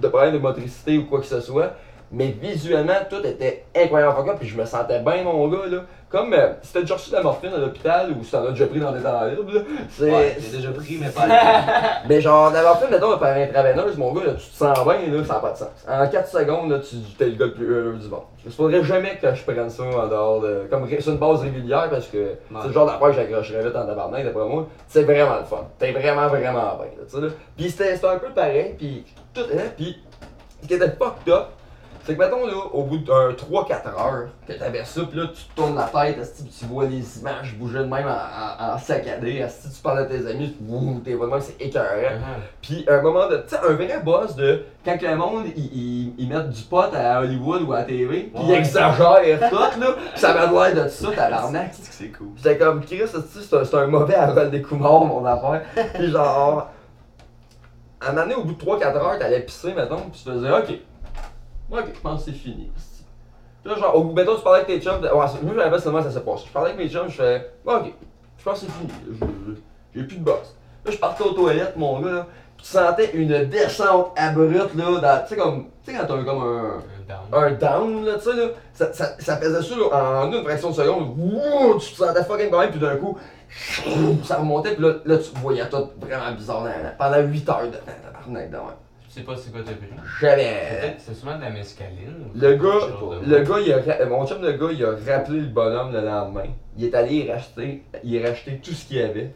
de problème de motricité ou quoi que ce soit. Mais visuellement, tout était incroyable. Up, Puis je me sentais bien, mon gars. Là. Comme euh, si t'as déjà reçu de la morphine à l'hôpital ou si t'en as déjà pris dans des temps libres. C'est, Ouais, j'ai déjà pris, mais pas (laughs) mais genre, la morphine, mettons, par intraveineuse, mon gars, là, tu te sens bien, là, ça n'a pas de sens. En 4 secondes, là, tu t'es le gars le plus heureux du monde. Il faudrait jamais que je prenne ça en dehors de. comme sur une base régulière parce que c'est le genre d'affaire que j'accrocherais vite en tabarnak, d'après moi. C'est vraiment le fun. T'es vraiment, vraiment bien, là, tu sais, là. Pis c'était un peu pareil, pis tout, hein, pis ce qui était fucked up, c'est que mettons là, au bout d'un 3-4 heures, que t'avais ça, pis là tu te tournes la tête, pis tu vois les images bouger de même en, saccadé, asti, tu parles à tes amis, tu t'es vraiment c'est écœurant. Uh-huh. Puis un moment de. Tu sais, un vrai boss de. Quand le monde, ils, mettent du pot à Hollywood ou à la TV, puis ils exagèrent tout, là. pis ça m'a l'air de ça, tabarnak. C'est que c'est cool. J'étais comme, Chris, c'est un, mauvais Harold des Kumar, mon affaire. Puis genre. À un moment donné, au bout de 3-4 heures, t'allais pisser, mettons, pis tu faisais, ok. Ok, je pense que c'est fini. là, genre, au bout, mettons, tu parlais avec tes chums, ouais, moi, j'avais pas seulement ça s'est passé. Je parlais avec mes chums, je fais, ok, je pense que c'est fini. J'ai plus de boss. Là, je partais aux toilettes, mon gars, là. Pis tu sentais une descente abrupte, là, dans, tu sais, comme, tu sais, quand t'as comme un, Un down. un down, là, tu sais, là, ça, ça, ça faisait ça, là, en une fraction de seconde, wouh, tu te sentais fucking quand même, puis d'un coup, ça remontait, puis là, là, tu voyais tout vraiment bizarre dans- pendant 8 heures de temps, tabarnak, de même. Sais pas c'est quoi t'as pris. Peut-être c'est souvent de la mescaline. Le gars, le gars, il a, ra- mon chum, le gars, il a rappelé le bonhomme le lendemain. Il est allé y racheter, il a racheté tout ce qu'il y avait.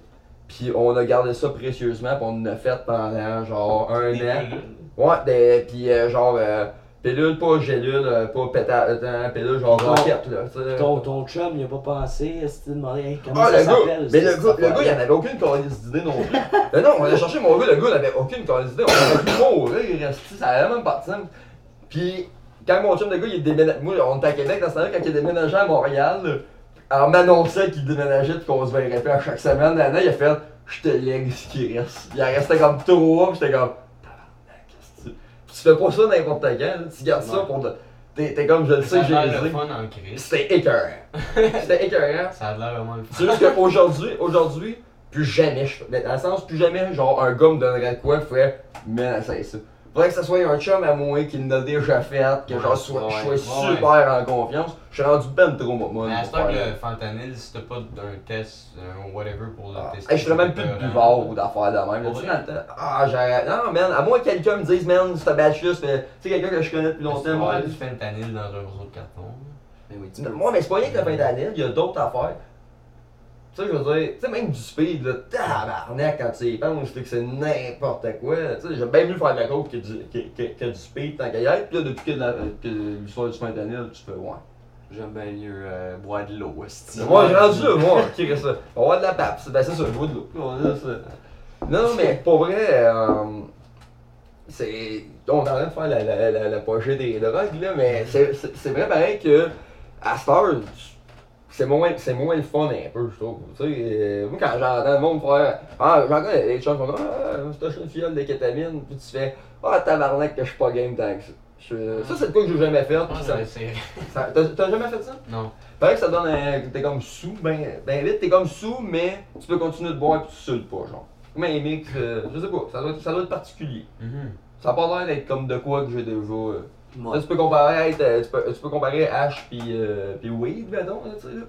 Puis on a gardé ça précieusement, puis on en a fait pendant genre un Des an. pilules. Ouais, des, puis euh, genre euh, pilule, pas gélule, euh, pas pétale, euh, pilule genre Ton- roquette là. Ton, ton chum, il a pas pensé, qu'il demandé hey, comment Ah, ça le s'appelle? mais le gars, le gars, il affaire-là? en avait aucune calice d'idée non plus. mais (laughs) non, on a cherché mon gars, le gars n'avait aucune calice d'idée. On aurait pu mourir, esti, ça avait même pas de sens. Puis, quand mon chum de gars, il déménagé, moi, on était à Québec dans ce temps-là, quand il déménagé à Montréal, là, en m'annonçant qu'il déménageait et qu'on se verrait plus à chaque semaine, l'année, il a fait, je te lègue ce qui reste. Il en restait comme trois, j'étais comme, tu. Fais pas ça n'importe quand, tu gardes ça pour. te- T'es comme, je le sais, j'ai l'air le dit. fun en crise. C'était écœurant. (laughs) C'était écœurant. Ça a l'air vraiment le C'est fun. juste qu'aujourd'hui, aujourd'hui, plus jamais, je, mais dans le sens, plus jamais, genre, un gars me donnerait de quoi, ferait, mais c'est ça. Faudrait que ça soit un chum à moi qui l'a déjà fait, que Ouais, genre, soit, ouais, je sois ouais. super en confiance. Je suis rendu ben trop moi. Mais à ce temps pour que le fentanyl, si t'as pas d'un test, un whatever pour le Ah, tester. hey, je ferais même plus de buvard ou d'affaires de même. là, Pour tu sais, vrai? dans le temps. Ah, j'arrête. Non, man, à moins que quelqu'un me dise, man, ce batch-là, c'est- tu sais, quelqu'un que je connais depuis longtemps. moi. du fentanyl dans un morceau de carton. Mais oui, tu Moi, mais c'est pas rien que le fentanyl, il y a d'autres affaires. Tu sais, je veux dire, tu sais, même du speed, là, tabarnak, quand tu y penses, c'est que c'est n'importe quoi. Tu sais, j'aime bien mieux faire de la coke que du, que, que, que du speed tant qu'à y être. Puis là, depuis que, la- que l'histoire du fentanyl, tu fais, ouais. J'aime bien mieux euh, boire de l'eau, esti. Moi, j'ai rendu là, moi, qui reste ça. On avoir de la pape, c'est ben, c'est ça, je vois de l'eau. Non, mais pour vrai, euh, c'est. On est en train de faire la, la, la, la pochée des drogues, là, mais c'est c'est- c'est vrai pareil que, à cette heure, c'est moins, c'est moins le fun un peu, je trouve. Tu sais, euh, moi, quand j'entends le monde faire. Ah, j'en connais des gens qui font Ah, c'est une fiole de kétamine, puis tu fais Ah, tabarnak, que je suis pas game tant que ça. Je- ça, c'est le coup que j'ai jamais fait. puis (laughs) ça- T'as t'as jamais fait ça? Non. Paraît que ça donne un. T'es comme sous, ben, ben vite, t'es comme sous, mais tu peux continuer de boire pis tu sues pas, genre. Un mix, euh, je sais pas, ça doit, être, ça doit être particulier. Mhm. Ça a pas l'air d'être comme de quoi que j'ai déjà. euh. Ouais. Là, tu peux comparer à euh, tu, peux, tu peux comparer Ash pis, euh, pis Weed, mettons, là, tu sais, là.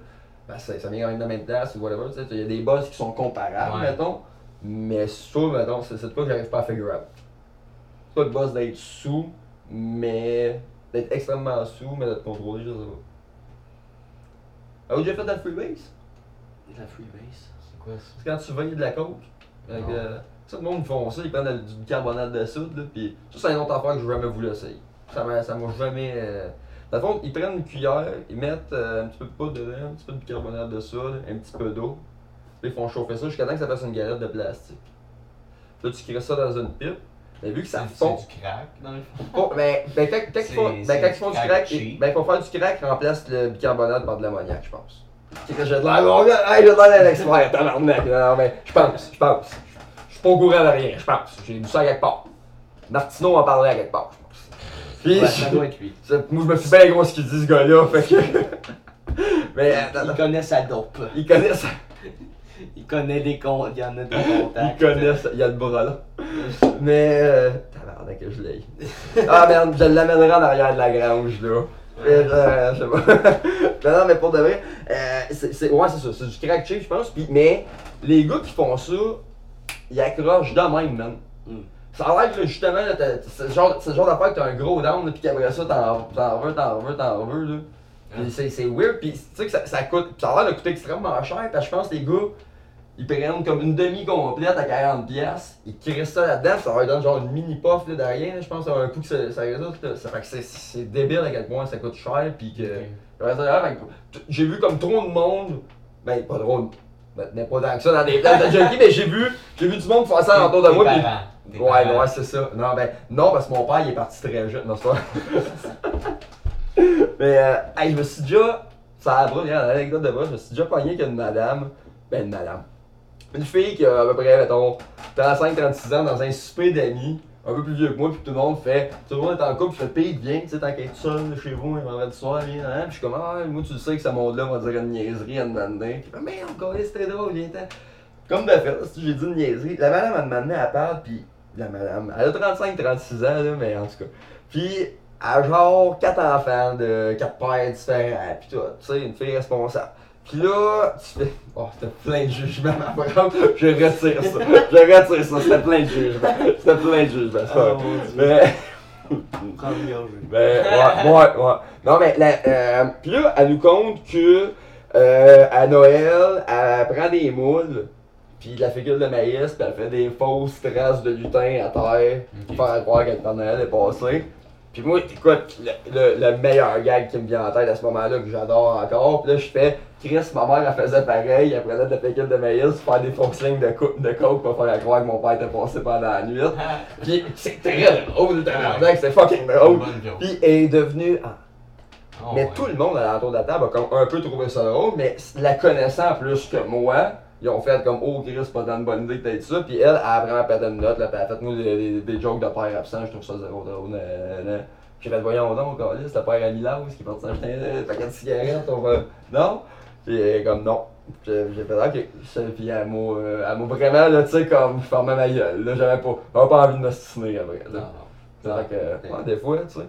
Ben, ça, ça vient quand même de la même place ou whatever, tu sais. Il y a des boss qui sont comparables, Ouais. mettons. Mais ça, mettons, c'est de quoi que j'arrive pas à figure out. C'est pas le boss d'être sous, mais. d'être extrêmement sous, mais d'être contrôlé, je sais pas. Avez-vous déjà fait de la freebase? De la freebase? C'est quoi ça? C'est quand tu veilles de la coke. Avec, Non. euh, le monde font ça, ils prennent du bicarbonate de soude, là, pis ça, c'est une autre affaire que j'ai jamais voulu essayer. Ça m'a ça m'a jamais. Euh... Dans le fond, ils prennent une cuillère, ils mettent euh, un petit peu de poudre dedans, un petit peu de bicarbonate de soude, un petit peu d'eau. Puis ils font chauffer ça jusqu'à temps que ça fasse une galette de plastique. Là, tu crées ça dans une pipe. Mais vu que ça fond. C'est du crack dans le fond. Oh, ben, ben, quand, quand ils font, ben, quand ils du font du crack cheap. ben, pour faire du crack, remplace le bicarbonate par de l'ammoniac, je pense. C'est que j'ai de l'air, mon gars, hey, j'ai de l'air d'un expert, tabarnak. Non, mais je pense, je pense. Je suis pas au courant de rien, je pense. J'ai vu ça quelque part. Martino en parlait à quelque part. Puis, Ouais, ça doit être lui. c'est- moi, je me suis bien gros ce qu'il dit, ce gars-là, fait que. (laughs) mais, attends, Il connaît sa dope. il connaît ça. (laughs) Il connaît des comptes, il y en a des (laughs) Il contacts. connaît ça. Il y a le bras là. Mais, euh, tabarnak que je l'ai. Ah merde, je l'amènerai en arrière de la grange, là. Et, euh, je sais pas. mais non, mais pour de vrai, euh, c'est, c'est- ouais, c'est ça, c'est du crack chip, je pense. Puis, mais les gars qui font ça, ils accrochent de même, man. Mm. Ça a l'air que justement, c'est le genre, genre d'affaire que t'as un gros down, puis qu'après ça, t'en, veux, t'en veux, t'en veux, là. Puis c'est, c'est weird, puis tu sais que ça, ça coûte, ça a l'air de coûter extrêmement cher, parce que je pense que les gars, ils prennent comme une demi complète à 40$, piastres, ils crissent ça là-dedans, ça leur donne genre une mini puff là, derrière, je pense, un coup que ça, ça résulte, ça fait que c'est, débile à quel point ça coûte cher, puis que... J'ai vu comme trop de monde, ben pas trop, ben, pas tant que ça dans des places de junkie, mais j'ai vu, j'ai vu du monde faire ça autour de moi, puis Ouais, parents. ouais, c'est ça. Non, ben, non, parce que mon père, il est parti très jeune, non, c'est pas. (laughs) Mais, euh, hey, je me suis déjà. Ça a bras, regarde, l'anecdote de bras, je me suis déjà pogné qu'une madame. Ben, une madame. Une fille qui a à peu près, mettons, 35-36 ans dans un souper d'amis, un peu plus vieux que moi, puis tout le monde fait. Tout le monde est en couple, puis fait pire, viens, tu sais, tant qu'être seul chez vous, un vendredi soir, viens, hein. Puis je suis comme, ah, moi, tu le sais que ce monde-là va dire une niaiserie en dedans. Puis, il fait, merde, encore, c'était drôle, viens. Comme de fait, si j'ai dit une niaiserie, la madame, elle m'a amené à part, puis la madame, elle a 35-36 ans, là, mais en tout cas. Puis, elle a genre 4 enfants de 4 pères différents, pis tout, tu sais, une fille responsable. Pis là, tu fais. Oh, c'était plein de jugements, ma prendre. Je retire ça. Je retire ça, c'était plein de jugements. C'était plein de jugements, c'est pas Oh. Mais. Prends le gorgé. Ben, ouais, ouais, ouais. Non, mais la, euh, puis là, elle nous compte que euh, à Noël, elle prend des moules, puis de la figure de maïs, puis elle fait des fausses traces de lutin à terre pour faire croire que le Père Noël est passé. Puis moi, écoute, le, le, le meilleur gag qui me vient en tête à ce moment-là, que j'adore encore, puis là, je fais, Chris, ma mère, elle faisait pareil, elle prenait de la pékule de maïs, faire des fausses lignes de, cou- de coke pour faire croire que mon père était passé pendant la nuit. (laughs) Puis c'est très drôle, tabarnak, c'est fucking drôle. Puis elle est devenue. ah, Oh, mais ouais. tout le monde à l'entour de la table a comme un peu trouvé ça drôle, mais la connaissant plus que moi, ils ont fait comme Oh Chris, c'est pas tant une bonne idée peut-être ça. Puis elle, elle a vraiment pété une note, là, puis elle a fait nous des, des, jokes de père absent, je trouve ça zéro drôle. J'ai fait voyons donc, Calis, le père à Milan, qui est parti s'acheter un paquet de cigarettes, on va. Non? Puis elle est comme non. Puis j'ai fait ok. Ça, Puis elle m'a euh, vraiment, là, tu sais, comme fermé ma gueule. Là, j'avais pas, pas envie de m'ostiner après. Non, là. non. Fait que, ouais, des fois, tu sais.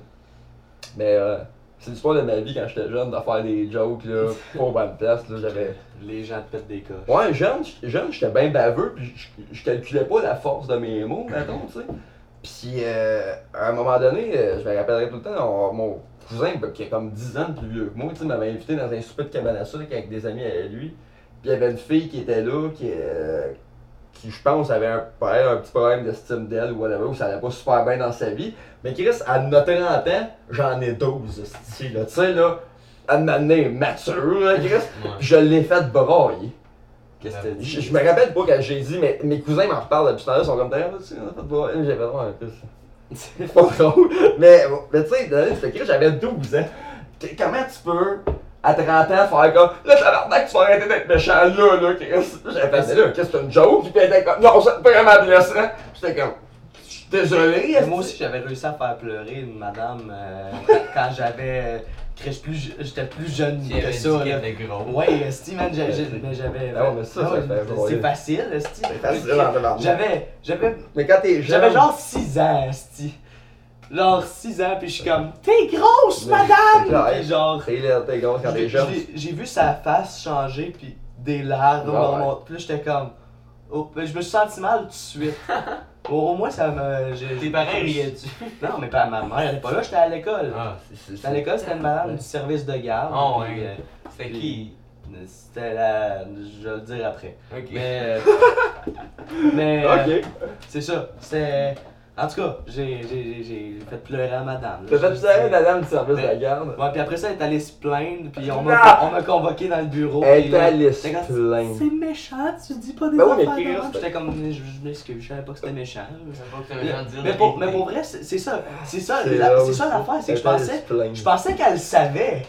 Mais euh, c'est l'histoire de ma vie quand j'étais jeune, de faire des jokes, là, (laughs) pas aux bonnes places, là, j'avais... Les gens te pètent des coches. Ouais, jeune, jeune, j'étais bien baveux, puis je, calculais pas la force de mes mots, mettons, tu sais. Puis, euh, à un moment donné, euh, je me rappellerai tout le temps, on- mon cousin, ben, qui a comme 10 ans de plus vieux que moi, tu sais, m'avait invité dans un souper de cabane à sucre avec des amis à lui. Puis il y avait une fille qui était là, qui, euh, qui je pense, avait un, pareil, un petit problème d'estime d'elle ou whatever, ou ça allait pas super bien dans sa vie. Mais Chris, à notre 30 ans, j'en ai 12, esti, là. Tu sais, là, à m'amener mature, là, Chris. (laughs) Ouais. Je l'ai fait brailler. Qu'est-ce que t'as dit? Je, je me rappelle pas quand j'ai dit, mais mes cousins m'en reparlent depuis tout à l'heure, ils sont comme d'ailleurs, tu sais, on a fait brailler. J'ai fait, ouais, Chris. (laughs) C'est pas drôle. Mais, mais tu sais, j'avais 12 ans. Comment tu peux, à 30 ans, faire comme, là, tabarnak, tu vas arrêter d'être méchant là, là, Chris. J'avais mais là, qu'est-ce que c'est une joke? Puis elle était comme, non, c'est vraiment blessant. J'étais comme, désolé. Moi aussi, j'avais réussi à faire pleurer une madame euh, (laughs) quand, j'avais. que je plus- J'étais plus jeune Qui que avait ça. là. grosse. Ouais, Steven, j'ai- j'ai- mais j'avais. Ah ouais, mais ça, ça ouais, fait drôle. C'est facile, Esti. C'est facile, en. J'avais. J'avais. Mais quand t'es jeune. J'avais genre 6 ans, Esti. Genre 6 ans, puis je suis comme, t'es grosse, madame! Puis genre. T'es grosse quand J'ai t'es jeune. j'ai- vu sa face changer, puis des larmes. Ouais, dans mon- Puis là, j'étais comme. oh, ben, je me suis senti mal tout de suite. (laughs) au, au moins, ça me. j'ai- Tes parents riaient-tu? (laughs) Non, mais pas ma mère, elle était pas là, j'étais à l'école. Ah, J'étais à l'école, c'était une madame du service de garde. Ah, puis, ouais. euh, c'était qui? C'était la. Je vais le dire après. Ok. Mais. (laughs) euh, mais. euh, Ok. c'est ça. C'était. En tout cas, j'ai j'ai- j'ai fait pleurer à madame. T'as fait pleurer madame du service de la garde. Ouais, puis après ça, elle est allée se plaindre, puis on Ah! m'a on m'a convoqué dans le bureau. Elle est allée se plaindre. C'est méchant, tu dis pas des Ben oui, mais affaires même. J'étais comme, je, je m'excuse, je savais pas que c'était méchant. Je sais pas que de dire mais pour, mais pour vrai, c'est c'est ça. C'est ça, C'est la- là c'est ça l'affaire, c'est que je pensais, je pensais qu'elle le savait.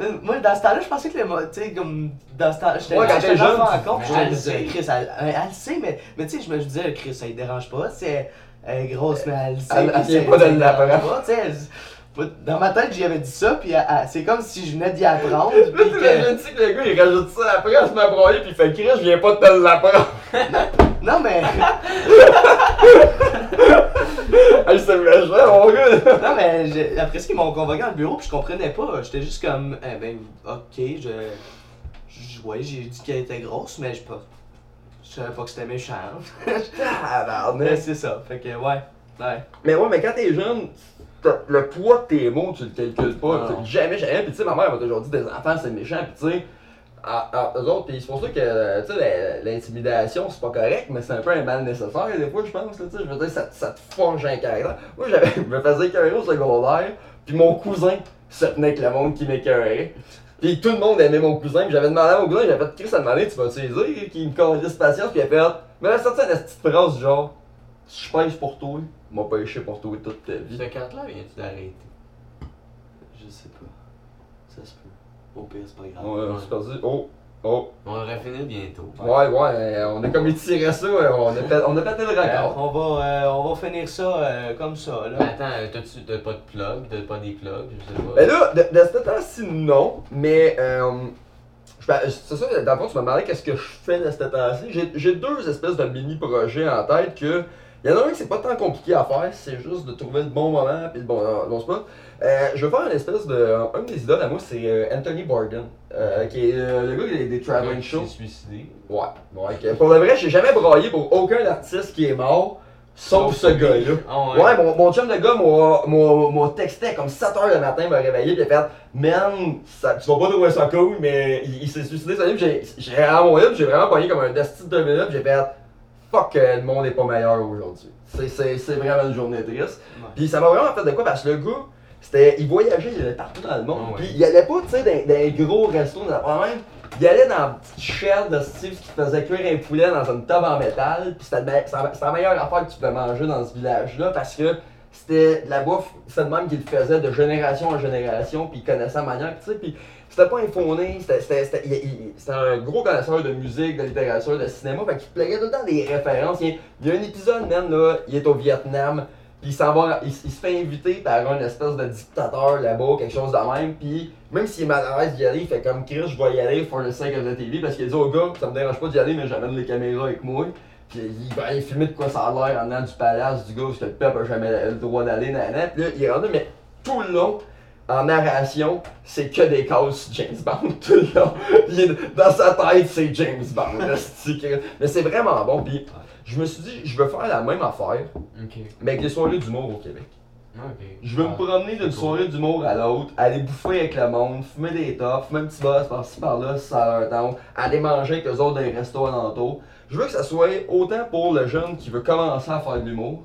Euh, Moi, dans ce temps-là, je pensais que le mo- tu sais, comme, dans ce temps j'étais Ouais, quand jeune, puis je elle me disais. Chris, elle, elle, elle le sait, mais, mais tu sais, je me disais, Chris, ça ne dérange pas, c'est, elle est grosse, mais elle le sait. Elle- elle pas de l'apprendre. Dans ma tête, j'y avais dit ça, puis c'est comme si je venais d'y apprendre, (laughs) Là, tu que... que le gars il rajoute ça après, se met à broyer puis il fait Chris, je viens pas de te l'apprendre. Non, mais... (laughs) Elle méchant, mon gars. Non, mais après ça, ils m'ont convoqué dans le bureau, puis je comprenais pas. J'étais juste comme, eh ben, ok, je. je- ouais, j'ai dit qu'elle était grosse, mais je pas. Je savais pas que c'était méchant. mais c'est ça, fait que, ouais. Ouais. Mais ouais, mais quand t'es jeune, le poids de tes mots, tu le calcules pas. Ah Jamais, jamais. Puis tu sais, ma mère m'a toujours dit des enfants, c'est méchant. Puis tu sais, à- à- eux autres, c'est pour ça que tu sais, la- l'intimidation, c'est pas correct, mais c'est un peu un mal nécessaire des fois, je pense. là, tu sais, je veux dire, ça, ça te forge un caractère. Moi, j'avais, (laughs) je me faisais écœurer au secondaire, puis mon cousin se tenait avec le monde qui m'écœurait. Puis tout le monde aimait mon cousin, puis j'avais demandé à mon cousin, j'avais fait Chris à demander, tu vas-tu les dire, qu'il me calisse patience, puis il a fait, mais elle a sorti une petite phrase du genre, si je pêche pour toi, m'a pêché pour toi toute ta vie. Ce carte-là, viens-tu d'arrêter? Je sais pas. Ça se peut. Au pire, c'est pas grave. Ouais, on s'est perdu. Oh, oh. On va finir bientôt. Ouais, ouais, euh, on a comme étiré ça, euh, on a, pété, on a pété le Euh, record. on, va, euh, on va finir ça euh, comme ça, Mais là. attends, euh, t'as-tu t'as pas de plug, t'as pas des plugs, je sais pas. Ben là, de, de ce temps-ci, non, mais euh, c'est ça, dans le fond, tu me demandais qu'est-ce que je fais de ce temps-ci. J'ai- J'ai deux espèces de mini-projets en tête que Il y en a un qui c'est pas tant compliqué à faire, c'est juste de trouver le bon moment puis le bon, euh, bon spot. Euh, je vais faire une espèce de. Un de mes idoles à moi, c'est euh, Anthony Bourdain, euh, qui est euh, le gars des, des traveling Qui shows. s'est suicidé. Ouais, pour le vrai, j'ai jamais broyé pour aucun artiste qui est mort, sauf ce gars-là. Ah Ouais, mon, mon chum de gars m'a- texté comme 7h le matin, m'a réveillé, pis il a fait Man, ça, tu vas pas trouver ça cool, mais il, il s'est suicidé, ça, j'ai j'ai vraiment mon pis j'ai vraiment pogné comme un destin de 2 minutes, pis j'ai fait Fuck, le monde est pas meilleur aujourd'hui. C'est- vraiment une journée triste. Ouais. Pis ça m'a vraiment fait de quoi parce que le gars, c'était, il voyageait il allait partout dans le monde. Ah ouais. Puis il allait pas, tu sais, dans, dans les gros restos, dans la même. Il allait dans une petite shed de Steve qui faisait cuire un poulet dans une tube en métal. Puis c'était la meilleure affaire que tu pouvais manger dans ce village-là parce que c'était de la bouffe, c'est le même qu'il le faisait de génération en génération. Puis il connaissait la manière, tu sais. Puis c'était pas infoné, c'était un gros connaisseur de musique, de littérature, de cinéma. Fait qu'il plaguait tout le temps des références. Il y a, il y a un épisode, man, là, il est au Vietnam. Puis il va, il, se fait inviter par un espèce de dictateur là-bas, quelque chose de même. Puis même s'il est mal d'y aller, il fait comme Chris, je vais y aller for the sake of the TV. Parce qu'il dit au gars, ça me dérange pas d'y aller, mais j'amène les caméras avec moi. Puis il va aller filmer de quoi ça a l'air en dedans du palace du gars, parce que le peuple a jamais le droit d'aller, nanana. Puis là, il est rendu, mais tout le long, en narration, c'est que des cases James Bond (laughs) tout le long. Dans sa tête, c'est James Bond. (laughs) mais c'est vraiment bon. Puis je me suis dit, je veux faire la même affaire, mais avec des soirées d'humour au Québec. Ok. Je veux Ah, me promener d'une soirée d'humour à l'autre, aller bouffer avec le monde, fumer des tops, fumer un petit boss par-ci par-là si ça a leur temps, aller manger avec eux autres dans les restos alentours. Je veux que ça soit autant pour le jeune qui veut commencer à faire de l'humour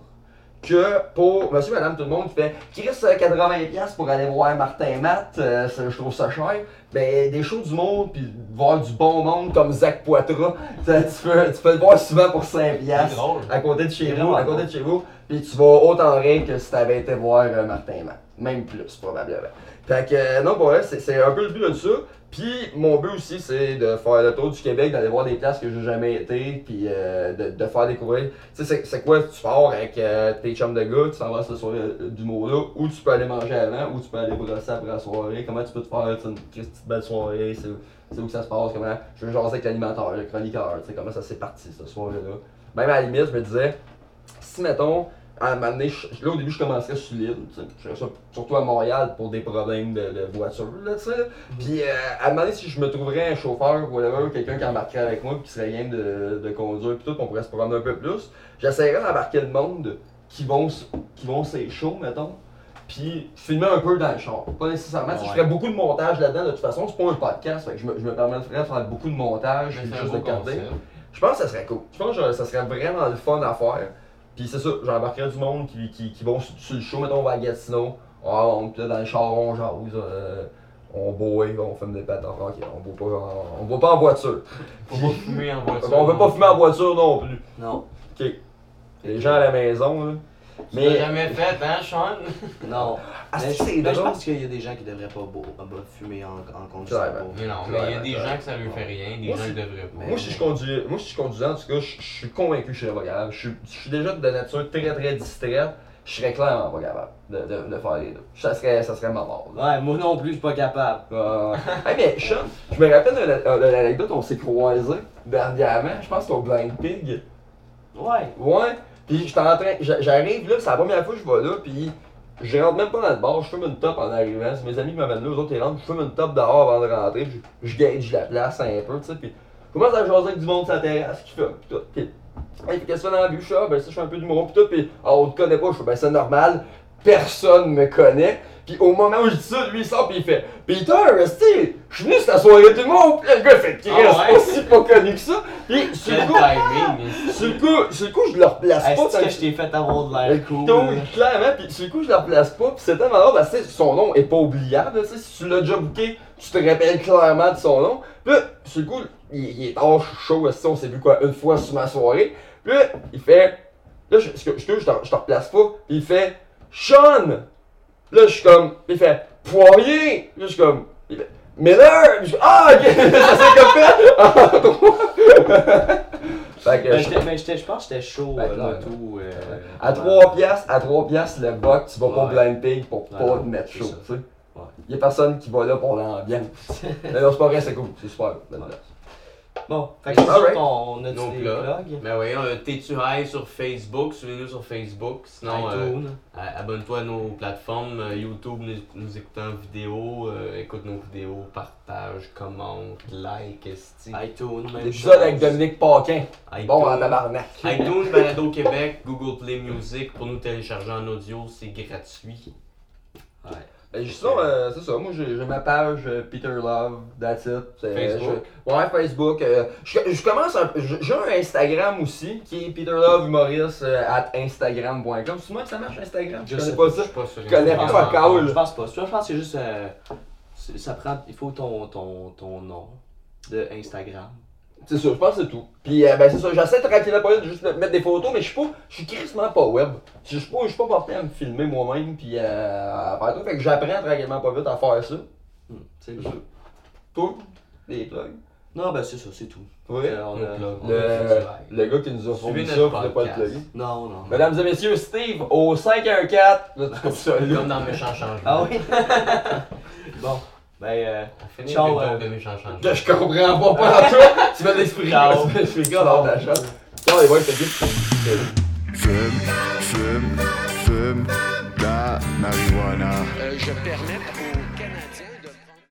que pour monsieur, madame, tout le monde qui fait Chris euh, 80$ pour aller voir Martin Matt, euh, je trouve ça cher. Ben, des shows d'humour puis voir du bon monde comme Zach Poitras, (laughs) tu, peux, tu peux le voir souvent pour 5$. C'est drôle. À côté de chez vous, à côté de chez vous, puis tu vas autant rire que si t'avais été voir euh, Martin Matt. Même plus, probablement. Fait que, euh, non, pour vrai, c'est un peu le but de ça. Puis, mon but aussi, c'est de faire le tour du Québec, d'aller voir des places que j'ai jamais été, puis euh, de, de faire découvrir. Tu sais, c'est- quoi, tu pars avec euh, tes chums de gars, tu t'en vas soirée euh, d'humour-là, ou tu peux aller manger avant, ou tu peux aller brosser après la soirée. Comment tu peux te faire une petite belle soirée, c'est c'est où que ça se passe, comment. Je veux jaser avec l'animateur, le chroniqueur, tu sais, comment ça s'est parti, cette soirée-là. Même à la limite, je me disais, si mettons, à un moment donné, je- là au début je commencerais sur l'île, tu sais, je ferais ça surtout à Montréal pour des problèmes de, de voiture, là, tu sais. là. Puis euh, à un moment donné, si je me trouverais un chauffeur, whatever, quelqu'un qui embarquerait avec moi, puis qui serait game de, de conduire, puis tout, on pourrait se promener un peu plus, j'essaierais d'embarquer le monde qui vont, qui vont ces shows, mettons. Puis filmer un peu dans le char. Pas nécessairement. sais, Je ferais beaucoup de montage là-dedans. De toute façon, c'est pas un podcast. Fait que je, me, je me permettrais de faire beaucoup de montage. Juste de garder. Je pense que ça serait cool. Je pense que ça serait vraiment le fun à faire. Puis c'est ça, j'embarquerais du monde qui, qui, qui vont sur, sur le show, mettons on va à Gatineau. Ah, on, dans le char, on jase. euh, on boit, on fume des pâtes. Ok, on boit pas en, on boit pas en voiture. Faut pas fumer en voiture. on veut pas fumer en voiture non plus. Non. Les gens à la maison, là. Tu Mais. jamais fait, hein, Sean? (laughs) Non. Ah, mais c'est je, mais je pense qu'il y a des gens qui devraient pas beau, pas fumer en, en conduisant. Ouais, ben. Mais non, mais il y a des gens que ça lui fait rien, des Moi, gens qui devraient pas. Moi, si je conduis, moi, si je conduisais, en tout cas, je, je suis convaincu que je serais pas capable. Je, suis- je suis déjà de nature très très distraite. Je serais clairement pas capable de, de, de faire les deux. Ça serait, ça serait ma mort. là. Ouais, moi non plus, je suis pas capable. Euh, (laughs) hey, mais Sean, je me rappelle de la- de l'anecdote, on s'est croisés dernièrement, je pense au Blind Pig. Ouais. Ouais, puis j'étais en train, j'a- j'arrive là, c'est la première fois que je vais là, puis je rentre même pas dans le bar, je fume une top en arrivant, c'est mes amis qui m'amènent là, eux autres ils rentrent, je fume une top dehors avant de rentrer, je, je gauge la place un peu, tu sais, puis je commence à jaser avec du monde sur la terrasse qui fume, pis tout, pis hey, qu'est-ce que tu fais dans la bûche, ah, ben ça, je fais un peu d'humour, pis tout, pis ah, on te connaît pas, je ben c'est normal, personne me connaît, pis au moment où je dis ça, lui il sort pis il fait Peter, restez, je suis venu la soirée d'humour, pis le gars fait Chris, Ah ouais? pas si pas connu que ça, pis sur le coup, (laughs) sur le coup, sur le coup, je le replace pas. Est-ce que je t'ai fait avoir de l'air cool? Donc, clairement, puis sur le coup, je la replace pas, puis c'était marrant parce que son nom est pas oubliable, si tu l'as déjà booké, tu te rappelles clairement de son nom. Puis là, sur le coup, il, est tard, je suis chaud, si on s'est vu quoi, une fois sur ma soirée. Puis là, il fait, là, je, je, je, je te replace pas, puis il fait, Sean! Là, je suis comme, il fait, Poirier! Là, je suis comme, il fait, Miller! Je, ah, ok, (laughs) ça s'est comme fait! Ah, trois. (laughs) fait que, Ben, je- j'étais- ben, j'étais- je pense que j'étais chaud, Ben, euh, clairement. moto. euh, À ouais. 3 piastres, à 3 piastres le buck, tu vas pas au Ouais. Blind Pig pour Ouais, pas te mettre c'est chaud, ça. tu sais. Ouais. Y a personne qui va là pour l'ambiance. (laughs) Mais non, c'est pas vrai, c'est cool, c'est super. place. Bon, fait que autres, on a Nos blogs. Ben oui, euh, T'es-tu high sur Facebook, suivez-nous sur Facebook. Sinon, euh, abonne-toi à nos plateformes. euh, YouTube, nous, nous écoutons en vidéo. euh, écoute nos vidéos, partage, commente, like, esti. iTunes, même L'épisode avec. Dominique Paquin. iTunes, Bon, en tabarnak. iTunes, Balado Québec, Google Play Music. Pour nous télécharger en audio, c'est gratuit. Ouais. Ben, sinon, euh, c'est ça. Moi, j'ai ma page euh, Peter Love, that's it. C'est- Facebook. je- ouais, Facebook. euh, je, je commence un. J'ai un Instagram aussi, qui est Peter Love Humoriste euh, at Instagram.com. C'est moi que ça marche Instagram? Je Je connais sais pas Je ça. suis pas sûr. Je connais pas. Je pense pas. Je pense que c'est juste. euh, ça prend. Il faut ton, ton, ton nom de Instagram. C'est ça, je pense que c'est tout. Puis, euh, ben, c'est ça. J'essaie tranquillement pas de juste mettre des photos, mais je suis pas. Je suis crissement pas web. Je suis pas, je suis pas porté à me filmer moi-même, puis euh, à faire tout. Fait que j'apprends tranquillement pas vite à faire ça. Hmm, c'est ça. Toi, des plugs? Non, ben c'est ça, c'est tout. Oui? Euh, on Nos a- plugs. on a- Le, le gars qui nous a fourni ça, notre faudrait pas le podcast. plugger. Non, non. Mesdames et messieurs, Steve au 514. Là, tu (laughs) coupes ça, là. Comme dans Méchant Changement. Ah oui? (laughs) (laughs) bon, ben, euh, On finit Ciao, euh, de. Je comprends pas par toi. Tu m'as l'expliqué. Ciao. Je suis gars dans ta chatte. Ciao, les boys, t'as dit. Fume, fume, fume, la marijuana. Euh, je permets au